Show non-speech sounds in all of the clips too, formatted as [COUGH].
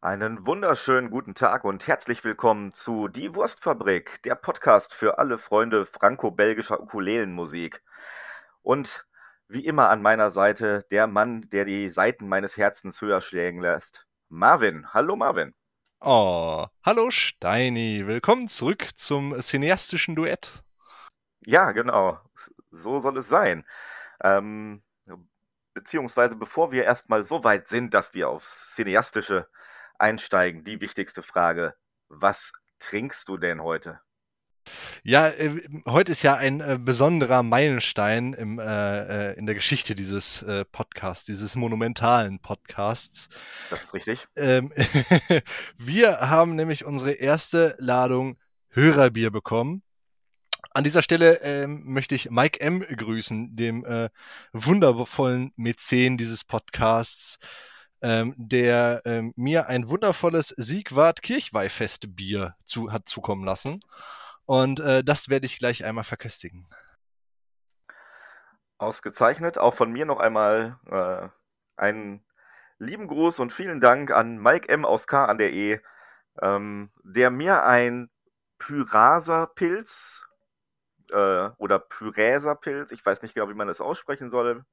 Einen wunderschönen guten Tag und herzlich willkommen zu Die Wurstfabrik, der Podcast für alle Freunde franco-belgischer Ukulelenmusik. Und wie immer an meiner Seite der Mann, der die Seiten meines Herzens höher schlägen lässt. Marvin. Hallo Marvin. Oh, hallo Steini. Willkommen zurück zum cineastischen Duett. Ja, genau. So soll es sein. Ähm, beziehungsweise bevor wir erstmal so weit sind, dass wir aufs Cineastische einsteigen, die wichtigste Frage. Was trinkst du denn heute? Ja, äh, heute ist ja ein äh, besonderer Meilenstein im, äh, äh in der Geschichte dieses äh, Podcasts, dieses monumentalen Podcasts. Das ist richtig. Ähm, [LAUGHS] wir haben nämlich unsere erste Ladung Hörerbier bekommen. An dieser Stelle ähm, möchte ich Mike M. grüßen, dem äh, wundervollen Mäzen dieses Podcasts, ähm, der ähm, mir ein wundervolles Siegwart Kirchweihfestbier zu, hat zukommen lassen. Und äh, das werde ich gleich einmal verköstigen. Ausgezeichnet. Auch von mir noch einmal äh, einen lieben Gruß und vielen Dank an Mike M. aus K an der E, ähm, der mir ein Pyraser-Pilz äh, oder Pyräser-Pilz, ich weiß nicht genau, wie man das aussprechen soll.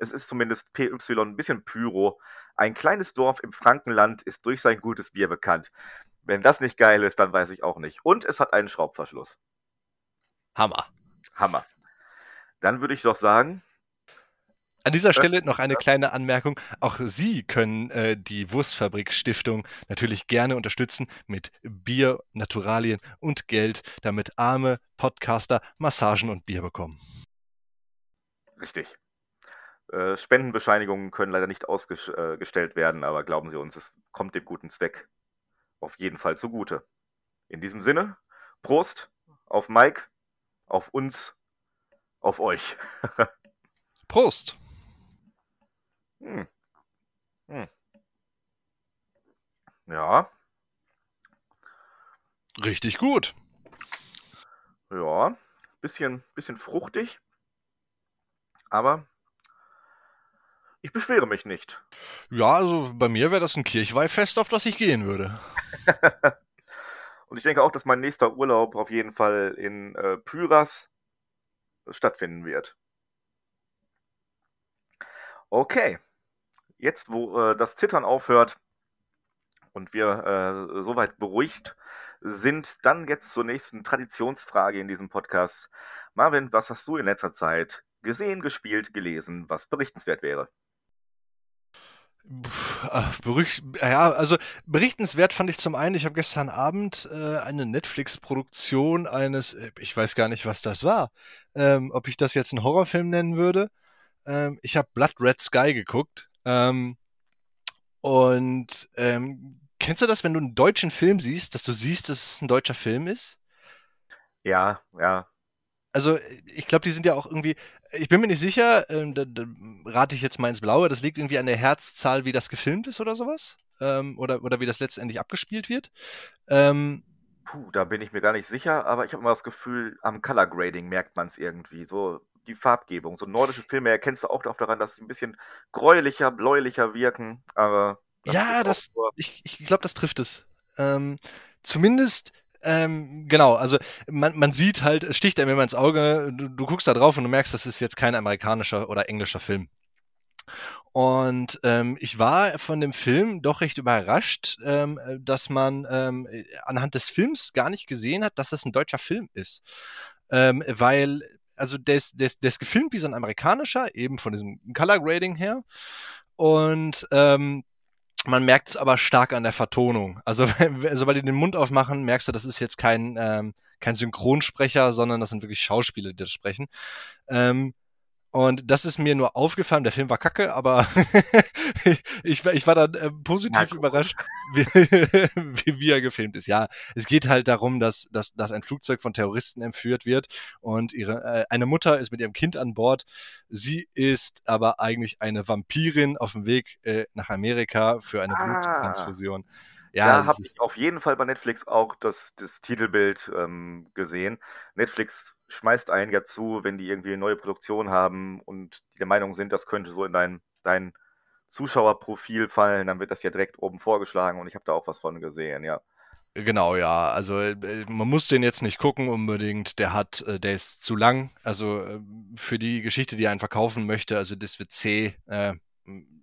Es ist zumindest PY, ein bisschen Pyro. Ein kleines Dorf im Frankenland ist durch sein gutes Bier bekannt. Wenn das nicht geil ist, dann weiß ich auch nicht. Und es hat einen Schraubverschluss. Hammer. Hammer. Dann würde ich doch sagen. An dieser Stelle noch eine kleine Anmerkung. Auch Sie können äh, die Wurstfabrik Stiftung natürlich gerne unterstützen mit Bier, Naturalien und Geld, damit arme Podcaster Massagen und Bier bekommen. Richtig. Äh, Spendenbescheinigungen können leider nicht ausgestellt äh, werden, aber glauben Sie uns, es kommt dem guten Zweck auf jeden Fall zugute. In diesem Sinne, Prost auf Mike, auf uns, auf euch. [LAUGHS] Prost. Hm. Hm. Ja. Richtig gut. Ja, bisschen, bisschen fruchtig, aber ich beschwere mich nicht. Ja, also bei mir wäre das ein Kirchweihfest, auf das ich gehen würde. [LAUGHS] Und ich denke auch, dass mein nächster Urlaub auf jeden Fall in äh, Pyras stattfinden wird. Okay, jetzt wo äh, das Zittern aufhört und wir äh, soweit beruhigt sind, dann jetzt zur nächsten Traditionsfrage in diesem Podcast. Marvin, was hast du in letzter Zeit gesehen, gespielt, gelesen, was berichtenswert wäre? Berücht, ja, also berichtenswert fand ich zum einen, ich habe gestern Abend äh, eine Netflix-Produktion eines, äh, ich weiß gar nicht, was das war, ähm, ob ich das jetzt einen Horrorfilm nennen würde. Ähm, ich habe Blood Red Sky geguckt. Ähm, und ähm, kennst du das, wenn du einen deutschen Film siehst, dass du siehst, dass es ein deutscher Film ist? Ja, ja. Also, ich glaube, die sind ja auch irgendwie, ich bin mir nicht sicher, ähm, da, da, rate ich jetzt mal ins Blaue, das liegt irgendwie an der Herzzahl, wie das gefilmt ist oder sowas. Ähm, oder, oder wie das letztendlich abgespielt wird. Ähm, Puh, da bin ich mir gar nicht sicher, aber ich habe immer das Gefühl, am Color Grading merkt man es irgendwie. So die Farbgebung. So nordische Filme erkennst du auch daran, dass sie ein bisschen gräulicher, bläulicher wirken. Aber das ja, das, ich, ich glaube, das trifft es. Ähm, zumindest ähm, genau, also man, man sieht halt, es sticht einem immer ins Auge, du, du, guckst da drauf und du merkst, das ist jetzt kein amerikanischer oder englischer Film. Und ähm, ich war von dem Film doch recht überrascht, ähm, dass man ähm, anhand des Films gar nicht gesehen hat, dass das ein deutscher Film ist. Ähm, weil, also der ist, der, ist, der ist gefilmt wie so ein amerikanischer, eben von diesem Color Grading her. Und ähm, man merkt es aber stark an der Vertonung. Also, [LAUGHS] sobald die den Mund aufmachen, merkst du, das ist jetzt kein, ähm, kein Synchronsprecher, sondern das sind wirklich Schauspieler, die das sprechen. Ähm, und das ist mir nur aufgefallen. Der Film war kacke, aber [LAUGHS] ich, ich, war dann äh, positiv überrascht, wie, [LAUGHS] wie, wie, er gefilmt ist. Ja, es geht halt darum, dass, dass, dass ein Flugzeug von Terroristen entführt wird und ihre, äh, eine Mutter ist mit ihrem Kind an Bord. Sie ist aber eigentlich eine Vampirin auf dem Weg äh, nach Amerika für eine ah. Bluttransfusion. Ja, da habe ich auf jeden Fall bei Netflix auch das, das Titelbild ähm, gesehen. Netflix schmeißt einen ja zu, wenn die irgendwie eine neue Produktion haben und die der Meinung sind, das könnte so in dein, dein Zuschauerprofil fallen, dann wird das ja direkt oben vorgeschlagen und ich habe da auch was von gesehen, ja. Genau, ja. Also äh, man muss den jetzt nicht gucken unbedingt. Der hat, äh, der ist zu lang. Also äh, für die Geschichte, die er einen verkaufen möchte, also das wird C, äh,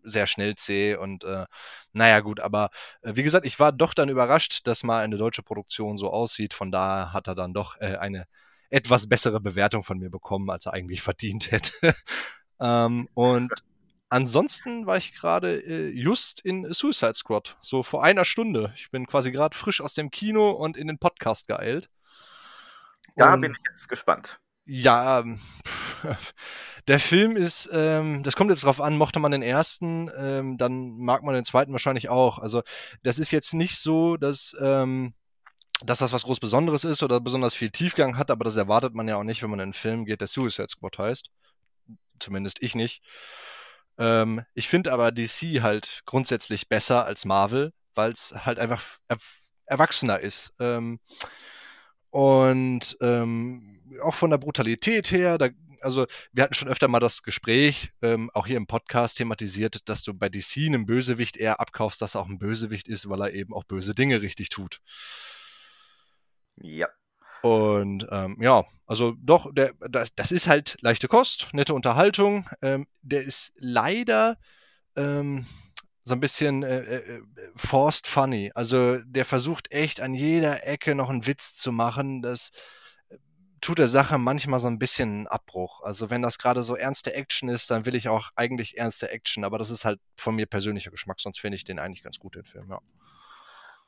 sehr schnell C und äh, naja gut, aber äh, wie gesagt, ich war doch dann überrascht, dass mal eine deutsche Produktion so aussieht. Von daher hat er dann doch eine etwas bessere Bewertung von mir bekommen, als er eigentlich [LAUGHS] verdient hätte. ähm, und Ansonsten war ich gerade äh, just in Suicide Squad, so vor einer Stunde. Ich bin quasi gerade frisch aus dem Kino und in den Podcast geeilt. Da und, bin ich jetzt gespannt. Ja, ähm, [LAUGHS] der Film ist, ähm, das kommt jetzt drauf an, mochte man den ersten, ähm, dann mag man den zweiten wahrscheinlich auch. Also das ist jetzt nicht so, dass, ähm, dass das was groß Besonderes ist oder besonders viel Tiefgang hat, aber das erwartet man ja auch nicht, wenn man in einen Film geht, der Suicide Squad heißt. Zumindest ich nicht. Ähm, ich finde aber DC halt grundsätzlich besser als Marvel, weil es halt einfach er erwachsener ist. Und ähm, auch von der Brutalität her, da, also wir hatten schon öfter mal das Gespräch, ähm, auch hier im Podcast thematisiert, dass du bei DC einem Bösewicht eher abkaufst, dass er auch ein Bösewicht ist, weil er eben auch böse Dinge richtig tut. Ja. Und ähm, ja, also doch, der, das, das ist halt leichte Kost, nette Unterhaltung. Ähm, der ist leider ähm, so ein bisschen äh, äh, forced funny. Also der versucht echt an jeder Ecke noch einen Witz zu machen. Das äh, tut der Sache manchmal so ein bisschen einen Abbruch. Also wenn das gerade so ernste Action ist, dann will ich auch eigentlich ernste Action. Aber das ist halt von mir persönlicher Geschmack, sonst finde ich den eigentlich ganz gut, den Film, ja.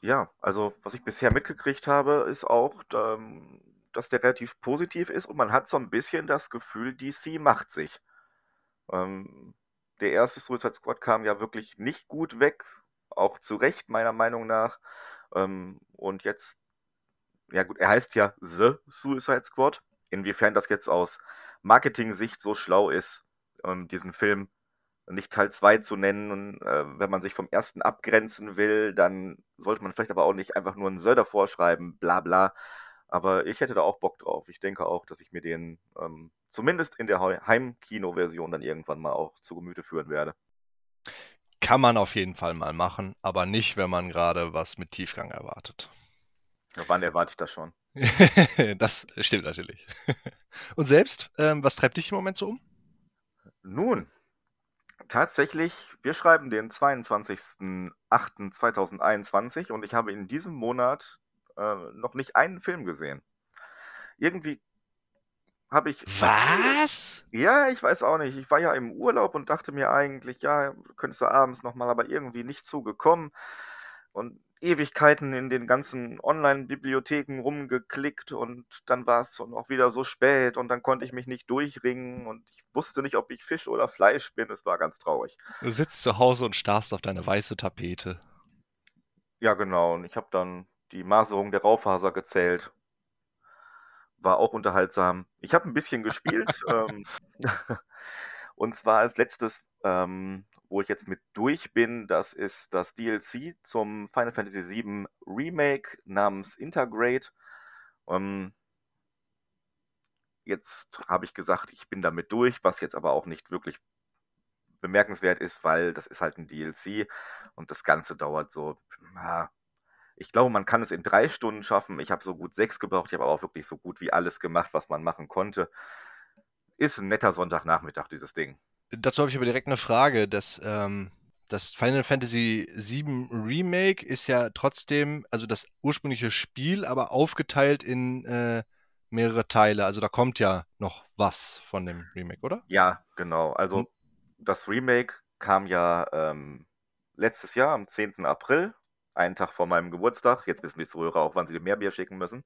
Ja, also was ich bisher mitgekriegt habe, ist auch, ähm, dass der relativ positiv ist und man hat so ein bisschen das Gefühl, DC macht sich. Ähm, der erste Suicide Squad kam ja wirklich nicht gut weg, auch zu Recht meiner Meinung nach. Ähm, und jetzt, ja gut, er heißt ja The Suicide Squad. Inwiefern das jetzt aus Marketing-Sicht so schlau ist, ähm, diesen Film nicht Teil 2 zu nennen. Und äh, wenn man sich vom ersten abgrenzen will, dann sollte man vielleicht aber auch nicht einfach nur einen Söder vorschreiben, bla bla. Aber ich hätte da auch Bock drauf. Ich denke auch, dass ich mir den ähm, zumindest in der Heimkino-Version dann irgendwann mal auch zu Gemüte führen werde. Kann man auf jeden Fall mal machen, aber nicht, wenn man gerade was mit Tiefgang erwartet. Ja, wann erwarte ich das schon? [LAUGHS] das stimmt natürlich. [LAUGHS] Und selbst, ähm, was treibt dich im Moment so um? Nun, tatsächlich, wir schreiben den 22.08.2021 und ich habe in diesem Monat äh, noch nicht einen Film gesehen. Irgendwie habe ich. Was? Ja, ich weiß auch nicht. Ich war ja im Urlaub und dachte mir eigentlich, ja, könntest du abends nochmal, aber irgendwie nicht zugekommen. Und Ewigkeiten in den ganzen Online-Bibliotheken rumgeklickt und dann war es auch wieder so spät und dann konnte ich mich nicht durchringen und ich wusste nicht, ob ich Fisch oder Fleisch bin. Es war ganz traurig. Du sitzt zu Hause und starrst auf deine weiße Tapete. Ja, genau. Und ich habe dann die Maserung der Raufaser gezählt. War auch unterhaltsam. Ich habe ein bisschen gespielt. [LAUGHS] ähm, [LAUGHS] und zwar als letztes ähm, wo ich jetzt mit durch bin, das ist das DLC zum Final Fantasy VII Remake namens Intergrade. Ähm, jetzt habe ich gesagt, ich bin damit durch, was jetzt aber auch nicht wirklich bemerkenswert ist, weil das ist halt ein DLC und das Ganze dauert so, ich glaube, man kann es in drei Stunden schaffen. Ich habe so gut sechs gebraucht, ich habe aber auch wirklich so gut wie alles gemacht, was man machen konnte. Ist ein netter Sonntagnachmittag, dieses Ding. Dazu habe ich aber direkt eine Frage. Das, ähm, das Final Fantasy VII Remake ist ja trotzdem, also das ursprüngliche Spiel, aber aufgeteilt in äh, mehrere Teile. Also da kommt ja noch was von dem Remake, oder? Ja, genau. Also hm. das Remake kam ja ähm, letztes Jahr am 10. April, einen Tag vor meinem Geburtstag. Jetzt wissen die Zuhörer auch, wann sie mehr Bier schicken müssen.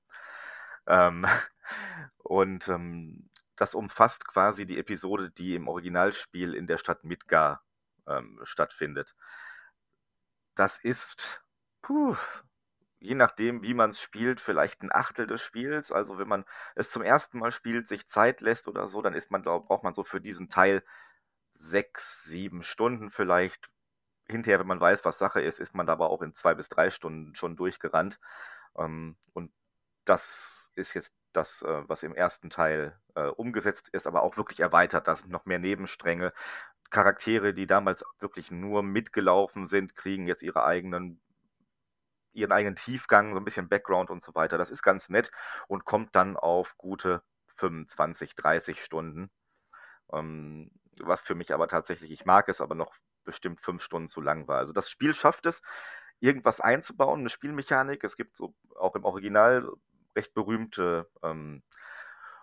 Ähm, [LAUGHS] und ähm, das umfasst quasi die Episode, die im Originalspiel in der Stadt Midgar ähm, stattfindet. Das ist, puh, je nachdem, wie man es spielt, vielleicht ein Achtel des Spiels. Also wenn man es zum ersten Mal spielt, sich Zeit lässt oder so, dann ist man, glaub, braucht man so für diesen Teil sechs, sieben Stunden vielleicht. Hinterher, wenn man weiß, was Sache ist, ist man aber auch in zwei bis drei Stunden schon durchgerannt. Ähm, und das ist jetzt das, äh, was im ersten Teil äh, umgesetzt ist, aber auch wirklich erweitert. Da sind noch mehr Nebenstränge. Charaktere, die damals wirklich nur mitgelaufen sind, kriegen jetzt ihre eigenen ihren eigenen Tiefgang, so ein bisschen Background und so weiter. Das ist ganz nett und kommt dann auf gute 25, 30 Stunden. Ähm, was für mich aber tatsächlich, ich mag es, aber noch bestimmt fünf Stunden zu lang war. Also das Spiel schafft es, irgendwas einzubauen, eine Spielmechanik. Es gibt so auch im Original recht berühmte ähm,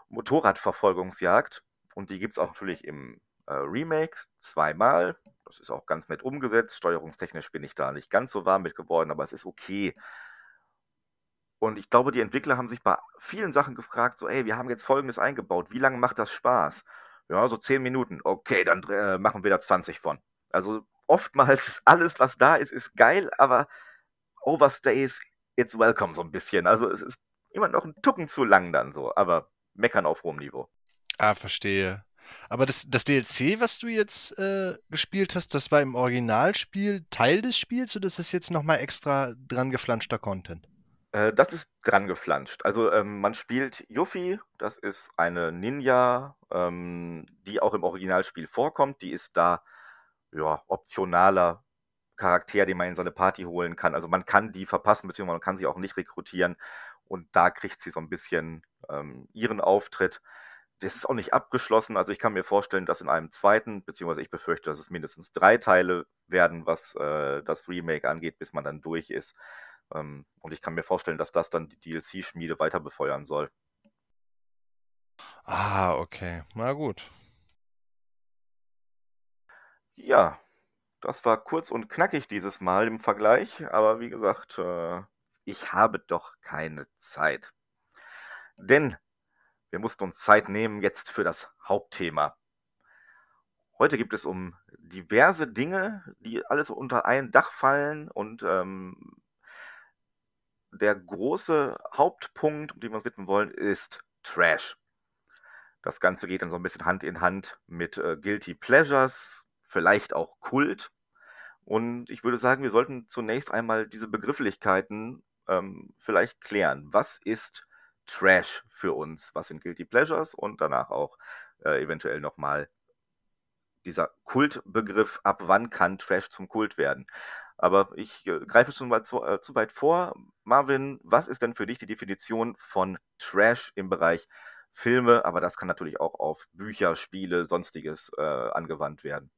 Motorradverfolgungsjagd und die gibt es auch natürlich im äh, Remake zweimal. Das ist auch ganz nett umgesetzt. Steuerungstechnisch bin ich da nicht ganz so warm mit geworden, aber es ist okay. Und ich glaube, die Entwickler haben sich bei vielen Sachen gefragt, so, ey, wir haben jetzt Folgendes eingebaut. Wie lange macht das Spaß? Ja, so 10 Minuten. Okay, dann äh, machen wir da 20 von. Also oftmals ist alles, was da ist, ist geil, aber Overstays, it's welcome so ein bisschen. Also es ist immer noch ein Tucken zu lang dann so, aber meckern auf hohem Niveau. Ah, verstehe. Aber das, das DLC, was du jetzt äh, gespielt hast, das war im Originalspiel Teil des Spiels oder ist das jetzt nochmal extra dran geflanschter Content? Äh, das ist dran geflanscht. Also ähm, man spielt Yuffie, das ist eine Ninja, ähm, die auch im Originalspiel vorkommt. Die ist da ja, optionaler Charakter, den man in seine Party holen kann. Also man kann die verpassen, beziehungsweise man kann sie auch nicht rekrutieren. Und da kriegt sie so ein bisschen ähm, ihren Auftritt. Das ist auch nicht abgeschlossen. Also ich kann mir vorstellen, dass in einem zweiten, beziehungsweise ich befürchte, dass es mindestens drei Teile werden, was äh, das Remake angeht, bis man dann durch ist. Ähm, und ich kann mir vorstellen, dass das dann die DLC-Schmiede weiter befeuern soll. Ah, okay. Na gut. Ja, das war kurz und knackig dieses Mal im Vergleich, aber wie gesagt, äh, ich habe doch keine Zeit. Denn wir mussten uns Zeit nehmen jetzt für das Hauptthema. Heute gibt es um diverse Dinge, die alles unter ein Dach fallen und ähm, der große Hauptpunkt, um den wir uns widmen wollen, ist Trash. Das Ganze geht dann so ein bisschen Hand in Hand mit äh, Guilty Pleasures, vielleicht auch Kult. Und ich würde sagen, wir sollten zunächst einmal diese Begrifflichkeiten ähm, vielleicht klären. Was ist Trash für uns? Was sind Guilty Pleasures? Und danach auch äh, eventuell nochmal dieser Kultbegriff, ab wann kann Trash zum Kult werden? Aber ich äh, greife schon mal zu, äh, zu, weit vor. Marvin, was ist denn für dich die Definition von Trash im Bereich Filme? Aber das kann natürlich auch auf Bücher, Spiele, sonstiges äh, angewandt werden.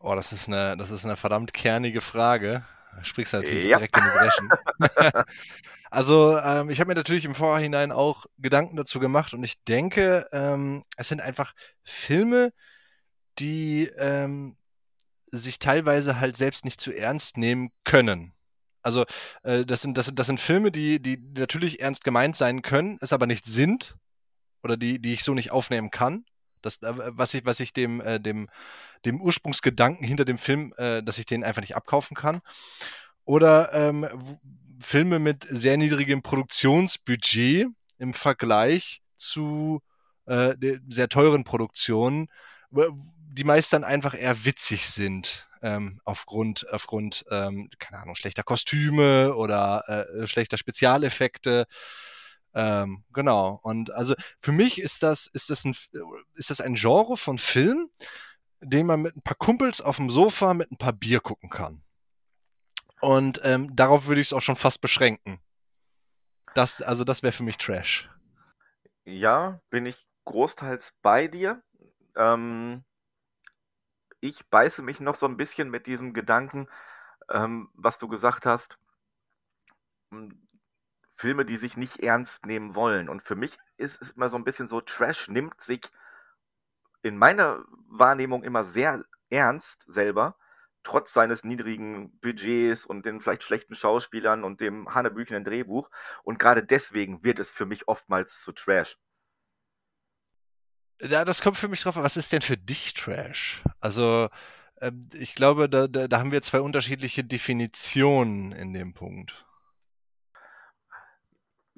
Oh, das ist eine, das ist eine verdammt kernige Frage. Da sprichst du natürlich ja. direkt in die Breschen. [LAUGHS] also, ähm, ich habe mir natürlich im Vorhinein auch Gedanken dazu gemacht und ich denke, ähm, es sind einfach Filme, die ähm, sich teilweise halt selbst nicht zu ernst nehmen können. Also äh, das, sind, das, sind, das sind Filme, die, die natürlich ernst gemeint sein können, es aber nicht sind oder die, die ich so nicht aufnehmen kann. Das, äh, was ich, was ich dem, äh, dem, dem Ursprungsgedanken hinter dem Film, äh, dass ich den einfach nicht abkaufen kann. Oder ähm, Filme mit sehr niedrigem Produktionsbudget im Vergleich zu äh, sehr teuren Produktionen, die meist dann einfach eher witzig sind. Ähm, aufgrund, aufgrund ähm, keine Ahnung, schlechter Kostüme oder äh, schlechter Spezialeffekte. Ähm, genau. Und also für mich ist das, ist das ein, ist das ein Genre von Film, den man mit ein paar Kumpels auf dem Sofa mit ein paar Bier gucken kann. Und ähm, darauf würde ich es auch schon fast beschränken. Das, also das wäre für mich Trash. Ja, bin ich großteils bei dir. Ähm, ich beiße mich noch so ein bisschen mit diesem Gedanken, ähm, was du gesagt hast. Filme, die sich nicht ernst nehmen wollen. Und für mich ist es immer so ein bisschen so, Trash nimmt sich in meiner Wahrnehmung immer sehr ernst selber, trotz seines niedrigen Budgets und den vielleicht schlechten Schauspielern und dem hanebüchenen Drehbuch. Und gerade deswegen wird es für mich oftmals zu Trash. Ja, das kommt für mich drauf. Was ist denn für dich Trash? Also, ähm, ich glaube, da, da, da haben wir zwei unterschiedliche Definitionen in dem Punkt.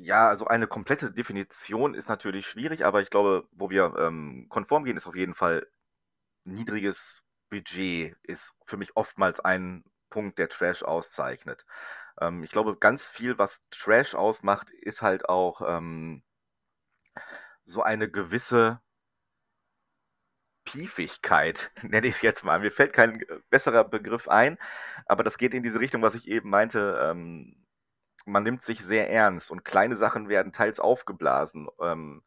Ja, also eine komplette Definition ist natürlich schwierig, aber ich glaube, wo wir ähm, konform gehen, ist auf jeden Fall niedriges Budget ist für mich oftmals ein Punkt, der Trash auszeichnet. Ähm, ich glaube, ganz viel, was Trash ausmacht, ist halt auch ähm, so eine gewisse Piefigkeit, [LAUGHS] nenne ich es jetzt mal. Mir fällt kein besserer Begriff ein, aber das geht in diese Richtung, was ich eben meinte. Ähm, man nimmt sich sehr ernst und kleine Sachen werden teils aufgeblasen. Ähm,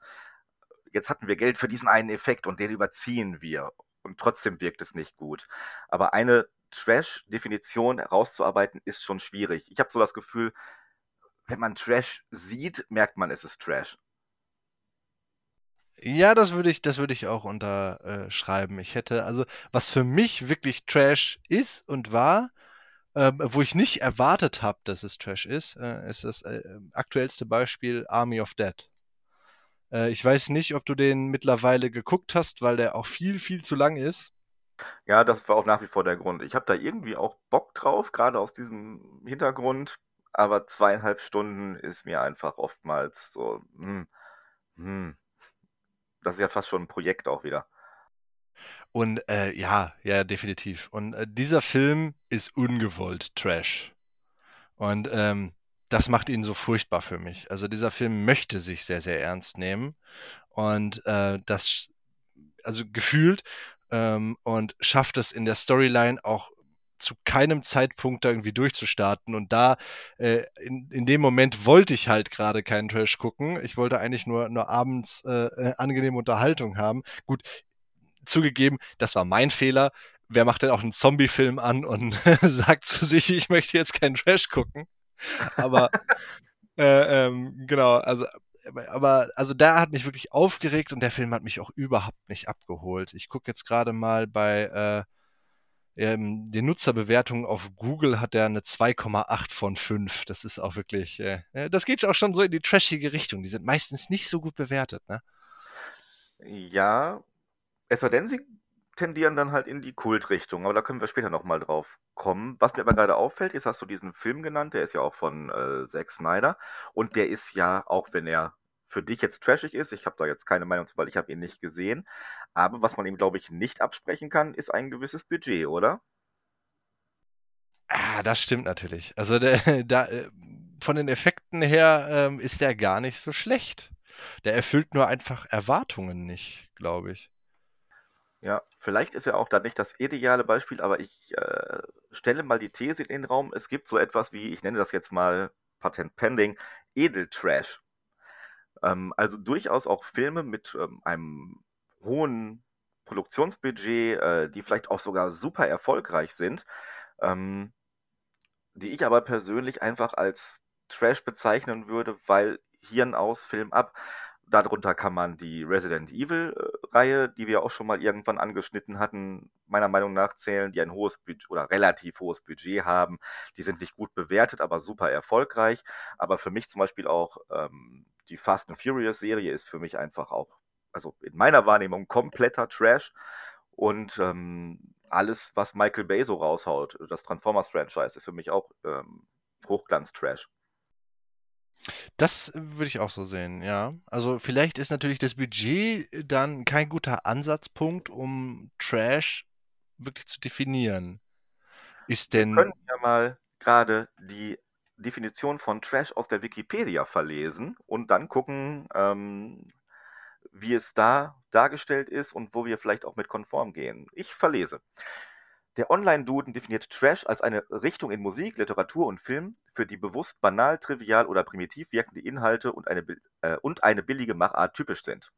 jetzt hatten wir Geld für diesen einen Effekt und den überziehen wir. Und trotzdem wirkt es nicht gut. Aber eine Trash-Definition herauszuarbeiten, ist schon schwierig. Ich habe so das Gefühl, wenn man Trash sieht, merkt man, es ist Trash. Ja, das würde ich, das würde ich auch unterschreiben. Ich hätte, also, was für mich wirklich Trash ist und war, ähm, wo ich nicht erwartet habe, dass es Trash ist, äh, ist das äh, aktuellste Beispiel Army of Dead. Äh, ich weiß nicht, ob du den mittlerweile geguckt hast, weil der auch viel, viel zu lang ist. Ja, das war auch nach wie vor der Grund. Ich habe da irgendwie auch Bock drauf, gerade aus diesem Hintergrund, aber zweieinhalb Stunden ist mir einfach oftmals so, hm, hm. Das ist ja fast schon ein Projekt auch wieder. Und äh, ja, ja, definitiv. Und äh, dieser Film ist ungewollt Trash. Und ähm, das macht ihn so furchtbar für mich. Also dieser Film möchte sich sehr, sehr ernst nehmen. Und äh, das, also gefühlt, ähm, und schafft es in der Storyline auch zu keinem Zeitpunkt da irgendwie durchzustarten. Und da, äh, in, in dem Moment wollte ich halt gerade keinen Trash gucken. Ich wollte eigentlich nur, nur abends äh, äh angenehme Unterhaltung haben. Gut, zugegeben, das war mein Fehler. Wer macht denn auch einen Zombie-Film an und [LAUGHS] sagt zu sich, ich möchte jetzt keinen Trash gucken? Aber [LAUGHS] äh, ähm, genau, also aber also da hat mich wirklich aufgeregt und der Film hat mich auch überhaupt nicht abgeholt. Ich gucke jetzt gerade mal bei äh, ähm, die Nutzerbewertung auf Google hat er eine 2,8 von 5. Das ist auch wirklich, äh, äh, das geht auch schon so in die trashige Richtung. Die sind meistens nicht so gut bewertet, ne? Ja, es sei denn, sie tendieren dann halt in die Kultrichtung, aber da können wir später nochmal drauf kommen. Was mir aber gerade auffällt, jetzt hast du diesen Film genannt, der ist ja auch von äh, Zack Snyder und der ist ja, auch wenn er für dich jetzt trashig ist. Ich habe da jetzt keine Meinung zu, weil ich habe ihn nicht gesehen. Aber was man ihm, glaube ich, nicht absprechen kann, ist ein gewisses Budget, oder? Ah, das stimmt natürlich. Also der, [LAUGHS] da, äh, von den Effekten her ähm, ist der gar nicht so schlecht. Der erfüllt nur einfach Erwartungen nicht, glaube ich. Ja, vielleicht ist er auch da nicht das ideale Beispiel, aber ich äh, stelle mal die These in den Raum, es gibt so etwas wie, ich nenne das jetzt mal Patent Pending, Edeltrash. Ähm, also durchaus auch Filme mit ähm, einem hohen Produktionsbudget, äh, die vielleicht auch sogar super erfolgreich sind, ähm, die ich aber persönlich einfach als Trash bezeichnen würde, weil Hirn aus, Film ab. Darunter kann man die Resident Evil-Reihe, die wir auch schon mal irgendwann angeschnitten hatten, meiner Meinung nach zählen, die ein hohes Budget oder relativ hohes Budget haben. Die sind nicht gut bewertet, aber super erfolgreich. Aber für mich zum Beispiel auch ähm, die Fast and Furious Serie ist für mich einfach auch, also in meiner Wahrnehmung, kompletter Trash. Und ähm, alles, was Michael Bay so raushaut, das Transformers-Franchise, ist für mich auch ähm, Hochglanz-Trash. Das würde ich auch so sehen, ja. Also vielleicht ist natürlich das Budget dann kein guter Ansatzpunkt, um Trash wirklich zu definieren. Ist denn. Wir können ja mal gerade die Definition von Trash aus der Wikipedia verlesen und dann gucken, ähm, wie es da dargestellt ist und wo wir vielleicht auch mit konform gehen. Ich verlese. Der Online-Duden definiert Trash als eine Richtung in Musik, Literatur und Film, für die bewusst banal, trivial oder primitiv wirkende Inhalte und eine, äh, und eine billige Machart typisch sind.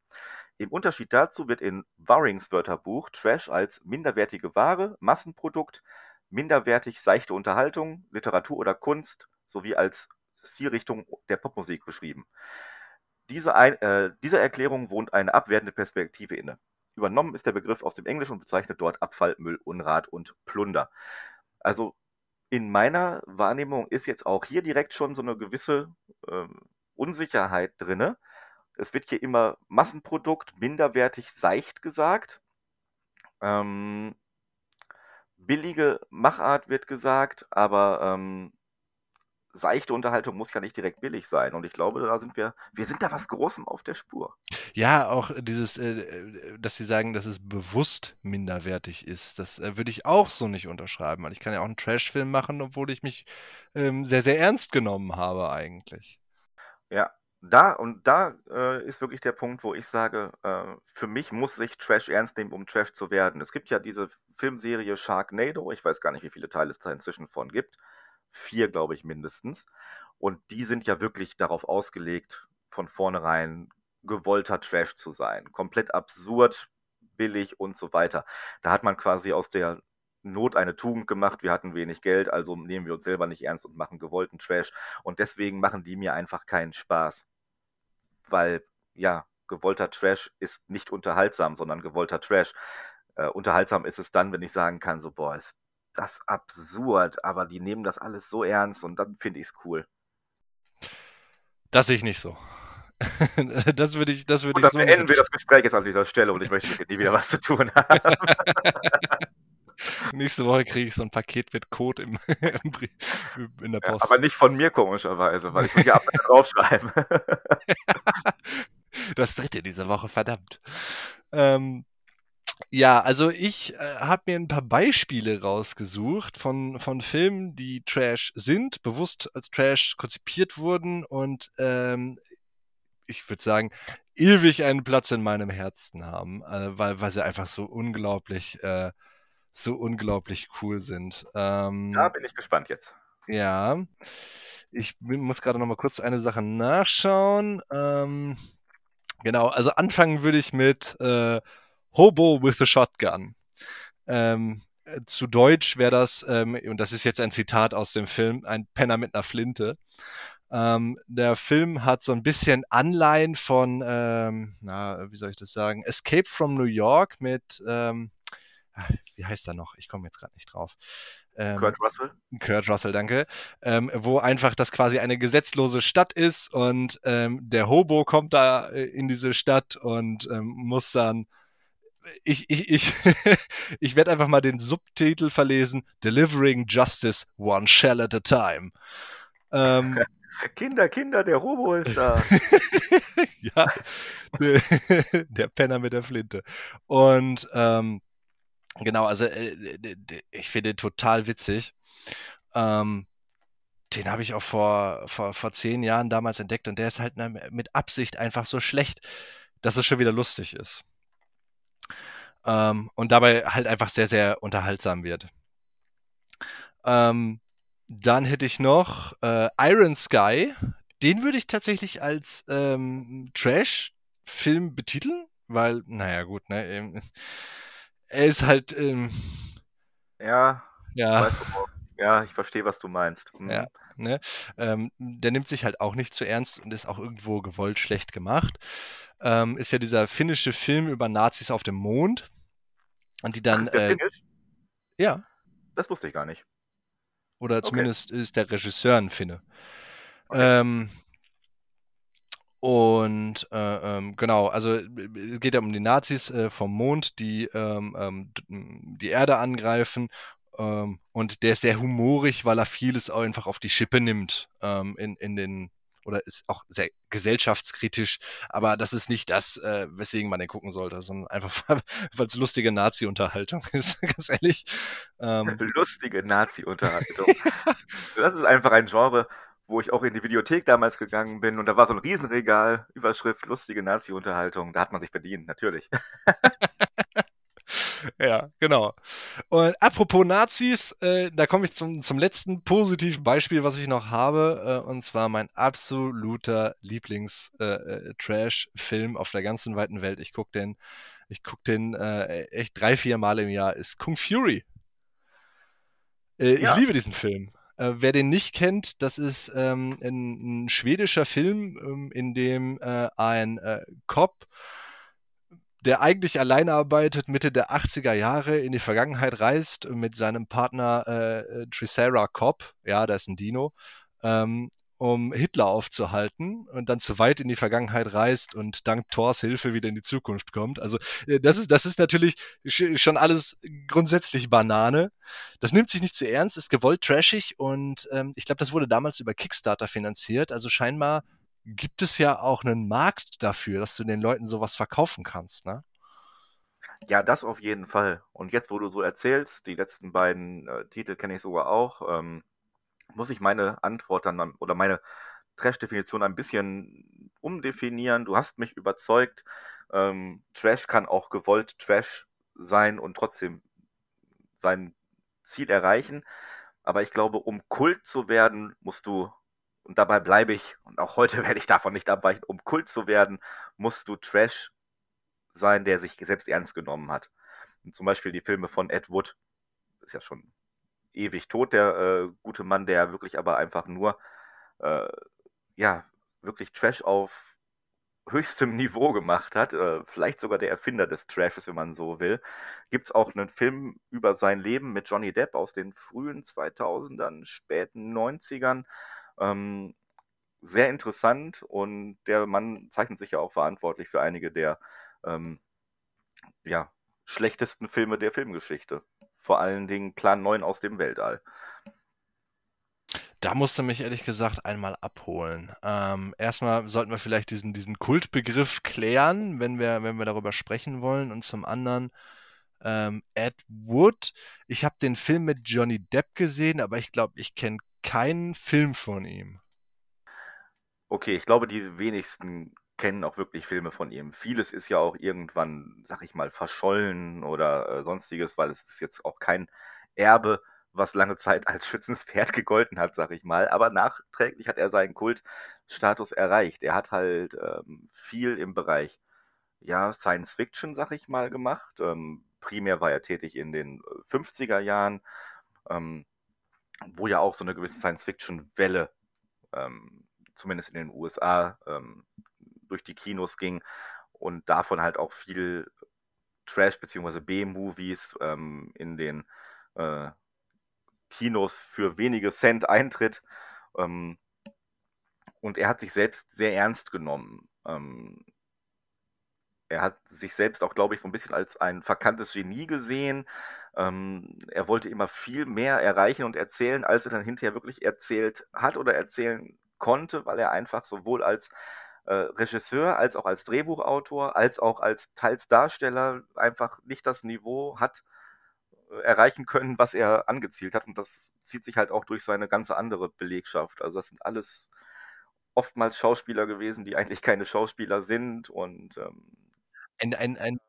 Im Unterschied dazu wird in Warings Wörterbuch Trash als minderwertige Ware, Massenprodukt, minderwertig seichte Unterhaltung, Literatur oder Kunst sowie als Stilrichtung der Popmusik beschrieben. Diese, äh, dieser Erklärung wohnt eine abwertende Perspektive inne. Übernommen ist der Begriff aus dem Englischen und bezeichnet dort Abfall, Müll, Unrat und Plunder. Also in meiner Wahrnehmung ist jetzt auch hier direkt schon so eine gewisse äh, Unsicherheit drinne. Es wird hier immer Massenprodukt, minderwertig, seicht gesagt. Ähm, billige Machart wird gesagt, aber ähm, seichte Unterhaltung muss ja nicht direkt billig sein. Und ich glaube, da sind wir, wir sind da was Großem auf der Spur. Ja, auch dieses, äh, äh, dass sie sagen, dass es bewusst minderwertig ist, das äh, würde ich auch so nicht unterschreiben, weil ich kann ja auch einen Trashfilm machen, obwohl ich mich ähm, sehr, sehr ernst genommen habe eigentlich. Ja, da und da äh, ist wirklich der Punkt, wo ich sage, äh, für mich muss sich Trash ernst nehmen, um Trash zu werden. Es gibt ja diese Filmserie Sharknado, ich weiß gar nicht, wie viele Teile es da inzwischen von gibt. Vier, glaube ich, mindestens. Und die sind ja wirklich darauf ausgelegt, von vornherein gewollter Trash zu sein. Komplett absurd, billig und so weiter. Da hat man quasi aus der Not eine Tugend gemacht. Wir hatten wenig Geld, also nehmen wir uns selber nicht ernst und machen gewollten Trash. Und deswegen machen die mir einfach keinen Spaß weil ja, gewollter Trash ist nicht unterhaltsam, sondern gewollter Trash. Äh, unterhaltsam ist es dann, wenn ich sagen kann, so, boah, ist das absurd, aber die nehmen das alles so ernst und dann finde ich es cool. Das sehe ich nicht so. [LAUGHS] das würde ich, das würde ich so. Dann beenden wir das Gespräch jetzt an dieser Stelle und ich möchte mit dir wieder was zu tun [LAUGHS] haben. Nächste Woche kriege ich so ein Paket mit Code im, [LAUGHS] in der Post. Ja, aber nicht von mir komischerweise, weil ich muss ja ab draufschreiben. das dritte diese Woche, verdammt. Ähm, ja, also ich äh, habe mir ein paar Beispiele rausgesucht von, von Filmen, die Trash sind, bewusst als Trash konzipiert wurden und ähm, ich würde sagen, ewig einen Platz in meinem Herzen haben, äh, weil, weil sie einfach so unglaublich äh, so unglaublich cool sind. Ähm, da bin ich gespannt jetzt. Ja. Ich muss gerade noch mal kurz eine Sache nachschauen. Ähm, genau, also anfangen würde ich mit äh, Hobo with a Shotgun. Ähm, äh, zu Deutsch wäre das, ähm, und das ist jetzt ein Zitat aus dem Film, ein Penner mit einer Flinte. Ähm, der Film hat so ein bisschen Anleihen von, ähm, na, wie soll ich das sagen, Escape from New York mit, ähm, Ah, wie heißt er noch? Ich komme jetzt gerade nicht drauf. Ähm, Kurt Russell. Kurt Russell, danke. Ähm, wo einfach das quasi eine gesetzlose Stadt ist und ähm, der Hobo kommt da äh, in diese Stadt und ähm, muss dann. Ich, ich, ich, [LAUGHS] ich werde einfach mal den Subtitel verlesen: Delivering Justice One Shell at a Time. Ähm, [LAUGHS] Kinder, Kinder, der Hobo ist da. [LAUGHS] ja, der, der, Penner mit der Flinte. Und ähm, Genau, also äh, ich finde den total witzig. Ähm, den habe ich auch vor, vor, vor zehn Jahren damals entdeckt und der ist halt ne, mit Absicht einfach so schlecht, dass es schon wieder lustig ist. Ähm, und dabei halt einfach sehr, sehr unterhaltsam wird. Ähm, dann hätte ich noch äh, Iron Sky. Den würde ich tatsächlich als ähm, Trash-Film betiteln, weil, naja, gut, ne? er ist halt. Ähm, ja, ja. Weißt du, ja, ich verstehe, was du meinst. Mhm. Ja, ne? Ähm, der nimmt sich halt auch nicht zu ernst und ist auch irgendwo gewollt schlecht gemacht. Ähm, ist ja dieser finnische Film über Nazis auf dem Mond. Und die dann. Ach, äh, Finnisch? Ja. Das wusste ich gar nicht. Oder zumindest okay. ist der Regisseur ein Finne. Okay. Ähm, und äh, ähm, genau, also es geht ja um die Nazis äh, vom Mond, die ähm, ähm die Erde angreifen. Ähm, und der ist sehr humorig, weil er vieles auch einfach auf die Schippe nimmt ähm, in, in den oder ist auch sehr gesellschaftskritisch, aber das ist nicht das, äh, weswegen man den gucken sollte, sondern einfach, [LAUGHS] weil es lustige Nazi-Unterhaltung ist, [LAUGHS] ganz ehrlich. Ähm, [LAUGHS] lustige Nazi-Unterhaltung. das ist einfach ein Genre, wo ich auch in die Videothek damals gegangen bin und da war so ein Riesenregal, Überschrift, lustige Nazi-Unterhaltung. Da hat man sich bedient, natürlich. [LAUGHS] ja, genau. Und apropos Nazis, äh, da komme ich zum, zum letzten positiven Beispiel, was ich noch habe, äh, und zwar mein absoluter Lieblings-Trash-Film äh, äh auf der ganzen weiten Welt. Ich gucke den, ich guck den äh, echt drei, vier Mal im Jahr, ist Kung Fury. Äh, ja. Ich liebe diesen Film. Wer den nicht kennt, das ist ähm, ein, ein, schwedischer Film, ähm, in dem ein Cop, der eigentlich alleine arbeitet, Mitte der 80er Jahre in die Vergangenheit reist mit seinem Partner äh, äh Trisera Cop, ja, da ist ein Dino, ähm, um Hitler aufzuhalten und dann zu weit in die Vergangenheit reist und dank Thors Hilfe wieder in die Zukunft kommt. Also äh, das ist, das ist natürlich schon alles grundsätzlich Banane. Das nimmt sich nicht zu ernst, ist gewollt trashig und ähm, ich glaube, das wurde damals über Kickstarter finanziert. Also scheinbar gibt es ja auch einen Markt dafür, dass du den Leuten sowas verkaufen kannst, ne? Ja, das auf jeden Fall. Und jetzt, wo du so erzählst, die letzten beiden äh, Titel kenne ich sogar auch. Ähm, muss ich meine Antwort dann oder meine Trash-Definition ein bisschen umdefinieren. Du hast mich überzeugt. Ähm, Trash kann auch gewollt Trash sein und trotzdem sein Ziel erreichen. Aber ich glaube, um Kult zu werden, musst du, und dabei bleibe ich, und auch heute [LAUGHS] werde ich davon nicht abweichen, um Kult zu werden, musst du Trash sein, der sich selbst ernst genommen hat. Und zum Beispiel die Filme von Ed Wood, ist ja schon ewig tot, der äh, gute Mann, der wirklich aber einfach nur, äh, ja, wirklich Trash auf höchstem [LAUGHS] Niveau gemacht hat, äh, vielleicht sogar der Erfinder des Trashes, wenn man so will, gibt es auch einen Film über sein Leben mit Johnny Depp aus den frühen 2000ern, späten 90ern. Ähm, sehr interessant und der Mann zeichnet sich ja auch verantwortlich für einige der ähm, ja, schlechtesten Filme der Filmgeschichte. Vor allen Dingen Plan 9 aus dem Weltall. Da musste mich ehrlich gesagt einmal abholen. Ähm, erstmal sollten wir vielleicht diesen, diesen Kultbegriff klären, wenn wir, wenn wir darüber sprechen wollen. Und zum anderen ähm, Ed Wood. Ich habe den Film mit Johnny Depp gesehen, aber ich glaube, ich kenne keinen Film von ihm. Okay, ich glaube, die wenigsten kennen auch wirklich Filme von ihm. Vieles ist ja auch irgendwann, sag ich mal, verschollen oder äh, sonstiges, weil es ist jetzt auch kein Erbe was lange Zeit als Schützenswert gegolten hat, sag ich mal. Aber nachträglich hat er seinen Kultstatus erreicht. Er hat halt ähm, viel im Bereich ja, Science Fiction, sag ich mal, gemacht. Ähm, primär war er tätig in den 50er äh, Jahren, ähm, wo ja auch so eine gewisse Science Fiction-Welle, ähm, zumindest in den USA, ähm, durch die Kinos ging und davon halt auch viel Trash- bzw. B-Movies ähm, in den äh, Kinos für wenige Cent Eintritt. Ähm, und er hat sich selbst sehr ernst genommen. Ähm, er hat sich selbst auch, glaube ich, so ein bisschen als ein verkanntes Genie gesehen. Ähm, er wollte immer viel mehr erreichen und erzählen, als er dann hinterher wirklich erzählt hat oder erzählen konnte, weil er einfach sowohl als äh, Regisseur als auch als Drehbuchautor als auch als teils Darsteller einfach nicht das Niveau hat, erreichen können, was er angezielt hat. Und das zieht sich halt auch durch seine ganze andere Belegschaft. Also das sind alles oftmals Schauspieler gewesen, die eigentlich keine Schauspieler sind. Und ähm, ein, ein, ein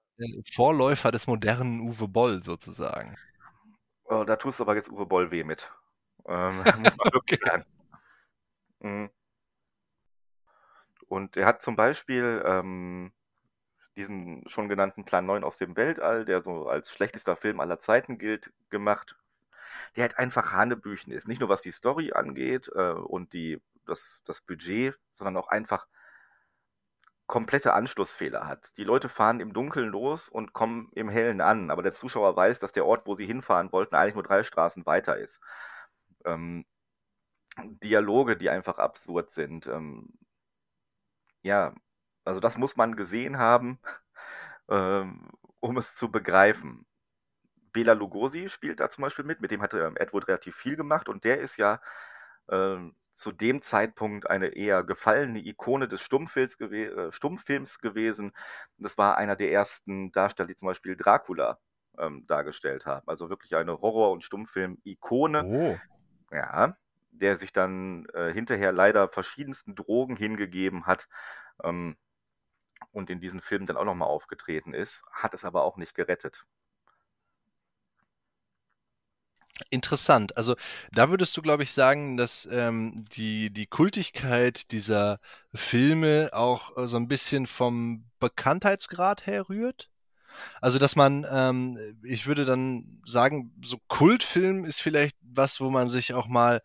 Vorläufer des modernen Uwe Boll sozusagen. Oh, da tust du aber jetzt Uwe Boll weh mit. Ähm, [LAUGHS] muss man wirklich okay. Mhm. Und er hat zum Beispiel ähm, diesen schon genannten Plan 9 aus dem Weltall, der so als schlechtester Film aller Zeiten gilt, gemacht, der halt einfach Hanebüchen ist. Nicht nur was die Story angeht äh, und die, das, das Budget, sondern auch einfach komplette Anschlussfehler hat. Die Leute fahren im Dunkeln los und kommen im Hellen an, aber der Zuschauer weiß, dass der Ort, wo sie hinfahren wollten, eigentlich nur drei Straßen weiter ist. Ähm, Dialoge, die einfach absurd sind. Ähm, ja, also das muss man gesehen haben, [LAUGHS] ähm, um es zu begreifen. Bela Lugosi spielt da zum Beispiel mit, mit dem hat ähm, Edward relativ viel gemacht und der ist ja ähm, zu dem Zeitpunkt eine eher gefallene Ikone des Stummfilms, gew äh, Stummfilms gewesen. Das war einer der ersten Darsteller, die zum Beispiel Dracula ähm, dargestellt haben. Also wirklich eine Horror- und Stummfilm-Ikone. Oh. Ja, der sich dann äh, hinterher leider verschiedensten Drogen hingegeben hat. Ähm, und in diesen Filmen dann auch nochmal aufgetreten ist, hat es aber auch nicht gerettet. Interessant. Also da würdest du, glaube ich, sagen, dass ähm, die, die Kultigkeit dieser Filme auch äh, so ein bisschen vom Bekanntheitsgrad herrührt? Also, dass man, ähm, ich würde dann sagen, so Kultfilm ist vielleicht was, wo man sich auch mal,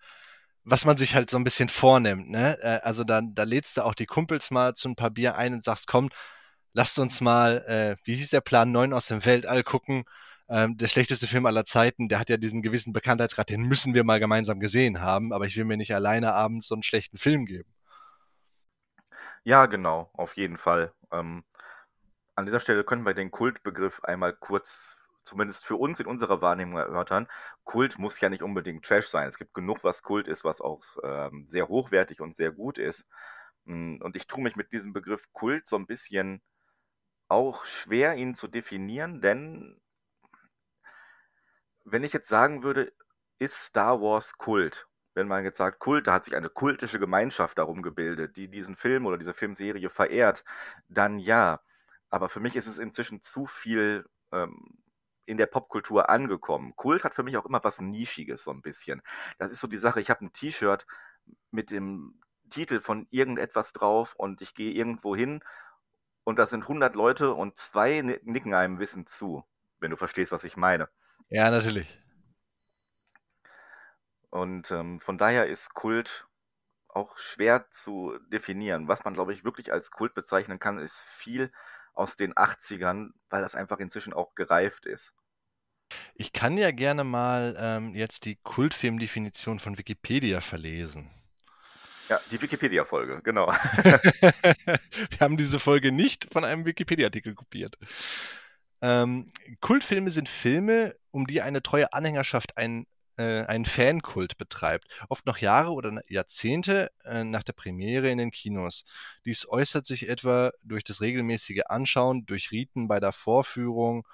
was man sich halt so ein bisschen vornimmt, ne? Äh, also da, da lädst du auch die Kumpels mal zu ein paar Bier ein und sagst, komm, lasst uns mal, äh, wie hieß der Plan 9 aus dem Weltall gucken. Ähm, der schlechteste Film aller Zeiten, der hat ja diesen gewissen Bekanntheitsgrad, den müssen wir mal gemeinsam gesehen haben, aber ich will mir nicht alleine abends so einen schlechten Film geben. Ja, genau, auf jeden Fall. Ähm, an dieser Stelle können wir den Kultbegriff einmal kurz, zumindest für uns in unserer Wahrnehmung erörtern. Kult muss ja nicht unbedingt Trash sein. Es gibt genug, was Kult ist, was auch ähm, sehr hochwertig und sehr gut ist. Hm, und ich tue mich mit diesem Begriff Kult so ein bisschen auch schwer, ihn zu definieren, denn wenn ich jetzt sagen würde, ist Star Wars Kult? wenn man jetzt sagt, Kult, da hat sich eine kultische Gemeinschaft darum gebildet, die diesen Film oder diese Filmserie verehrt, dann ja. Aber für mich ist es inzwischen zu viel ähm, in der Popkultur angekommen. Kult hat für mich auch immer was Nischiges, so ein bisschen. Das ist so die Sache, ich habe ein T-Shirt mit dem Titel von irgendetwas drauf und ich gehe irgendwo hin und da sind 100 Leute und zwei nicken einem Wissen zu, wenn du verstehst, was ich meine. Ja, natürlich. Und ähm, von daher ist Kult auch schwer zu definieren. Was man, glaube ich, wirklich als Kult bezeichnen kann, ist viel aus den 80ern, weil das einfach inzwischen auch gereift ist. Ich kann ja gerne mal ähm, jetzt die Kultfilmdefinition von Wikipedia verlesen. Ja, die Wikipedia-Folge, genau. [LAUGHS] Wir haben diese Folge nicht von einem Wikipedia-Artikel kopiert. Ähm, Kultfilme sind Filme, um die eine treue Anhängerschaft ein, äh, einen Fankult betreibt, oft noch Jahre oder Jahrzehnte äh, nach der Premiere in den Kinos. Dies äußert sich etwa durch das regelmäßige Anschauen, durch Riten bei der Vorführung,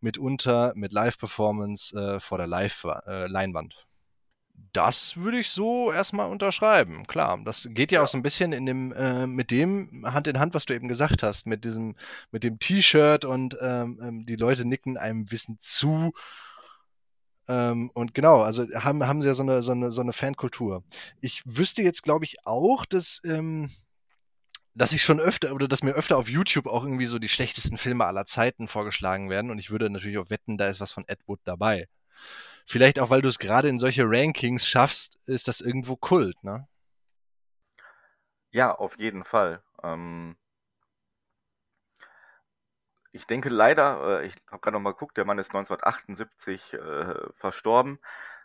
mitunter mit Live-Performance äh, vor der Live-Leinwand. Äh, das würde ich so erstmal unterschreiben, klar. Das geht ja, ja. auch so ein bisschen in dem, äh, mit dem Hand in Hand, was du eben gesagt hast, mit diesem, mit dem T-Shirt und ähm, ähm die Leute nicken einem Wissen zu. Ähm, und genau, also haben, haben sie ja so eine, so eine, so eine Fankultur. Ich wüsste jetzt, glaube ich, auch, dass, ähm, dass ich schon öfter oder dass mir öfter auf YouTube auch irgendwie so die schlechtesten Filme aller Zeiten vorgeschlagen werden und ich würde natürlich auch wetten, da ist was von Ed Wood dabei. Vielleicht auch, weil du es gerade in solche Rankings schaffst, ist das irgendwo Kult, ne? Ja, auf jeden Fall. Ähm ich denke leider, äh, ich habe gerade noch mal geguckt, der Mann ist 1978 äh, verstorben.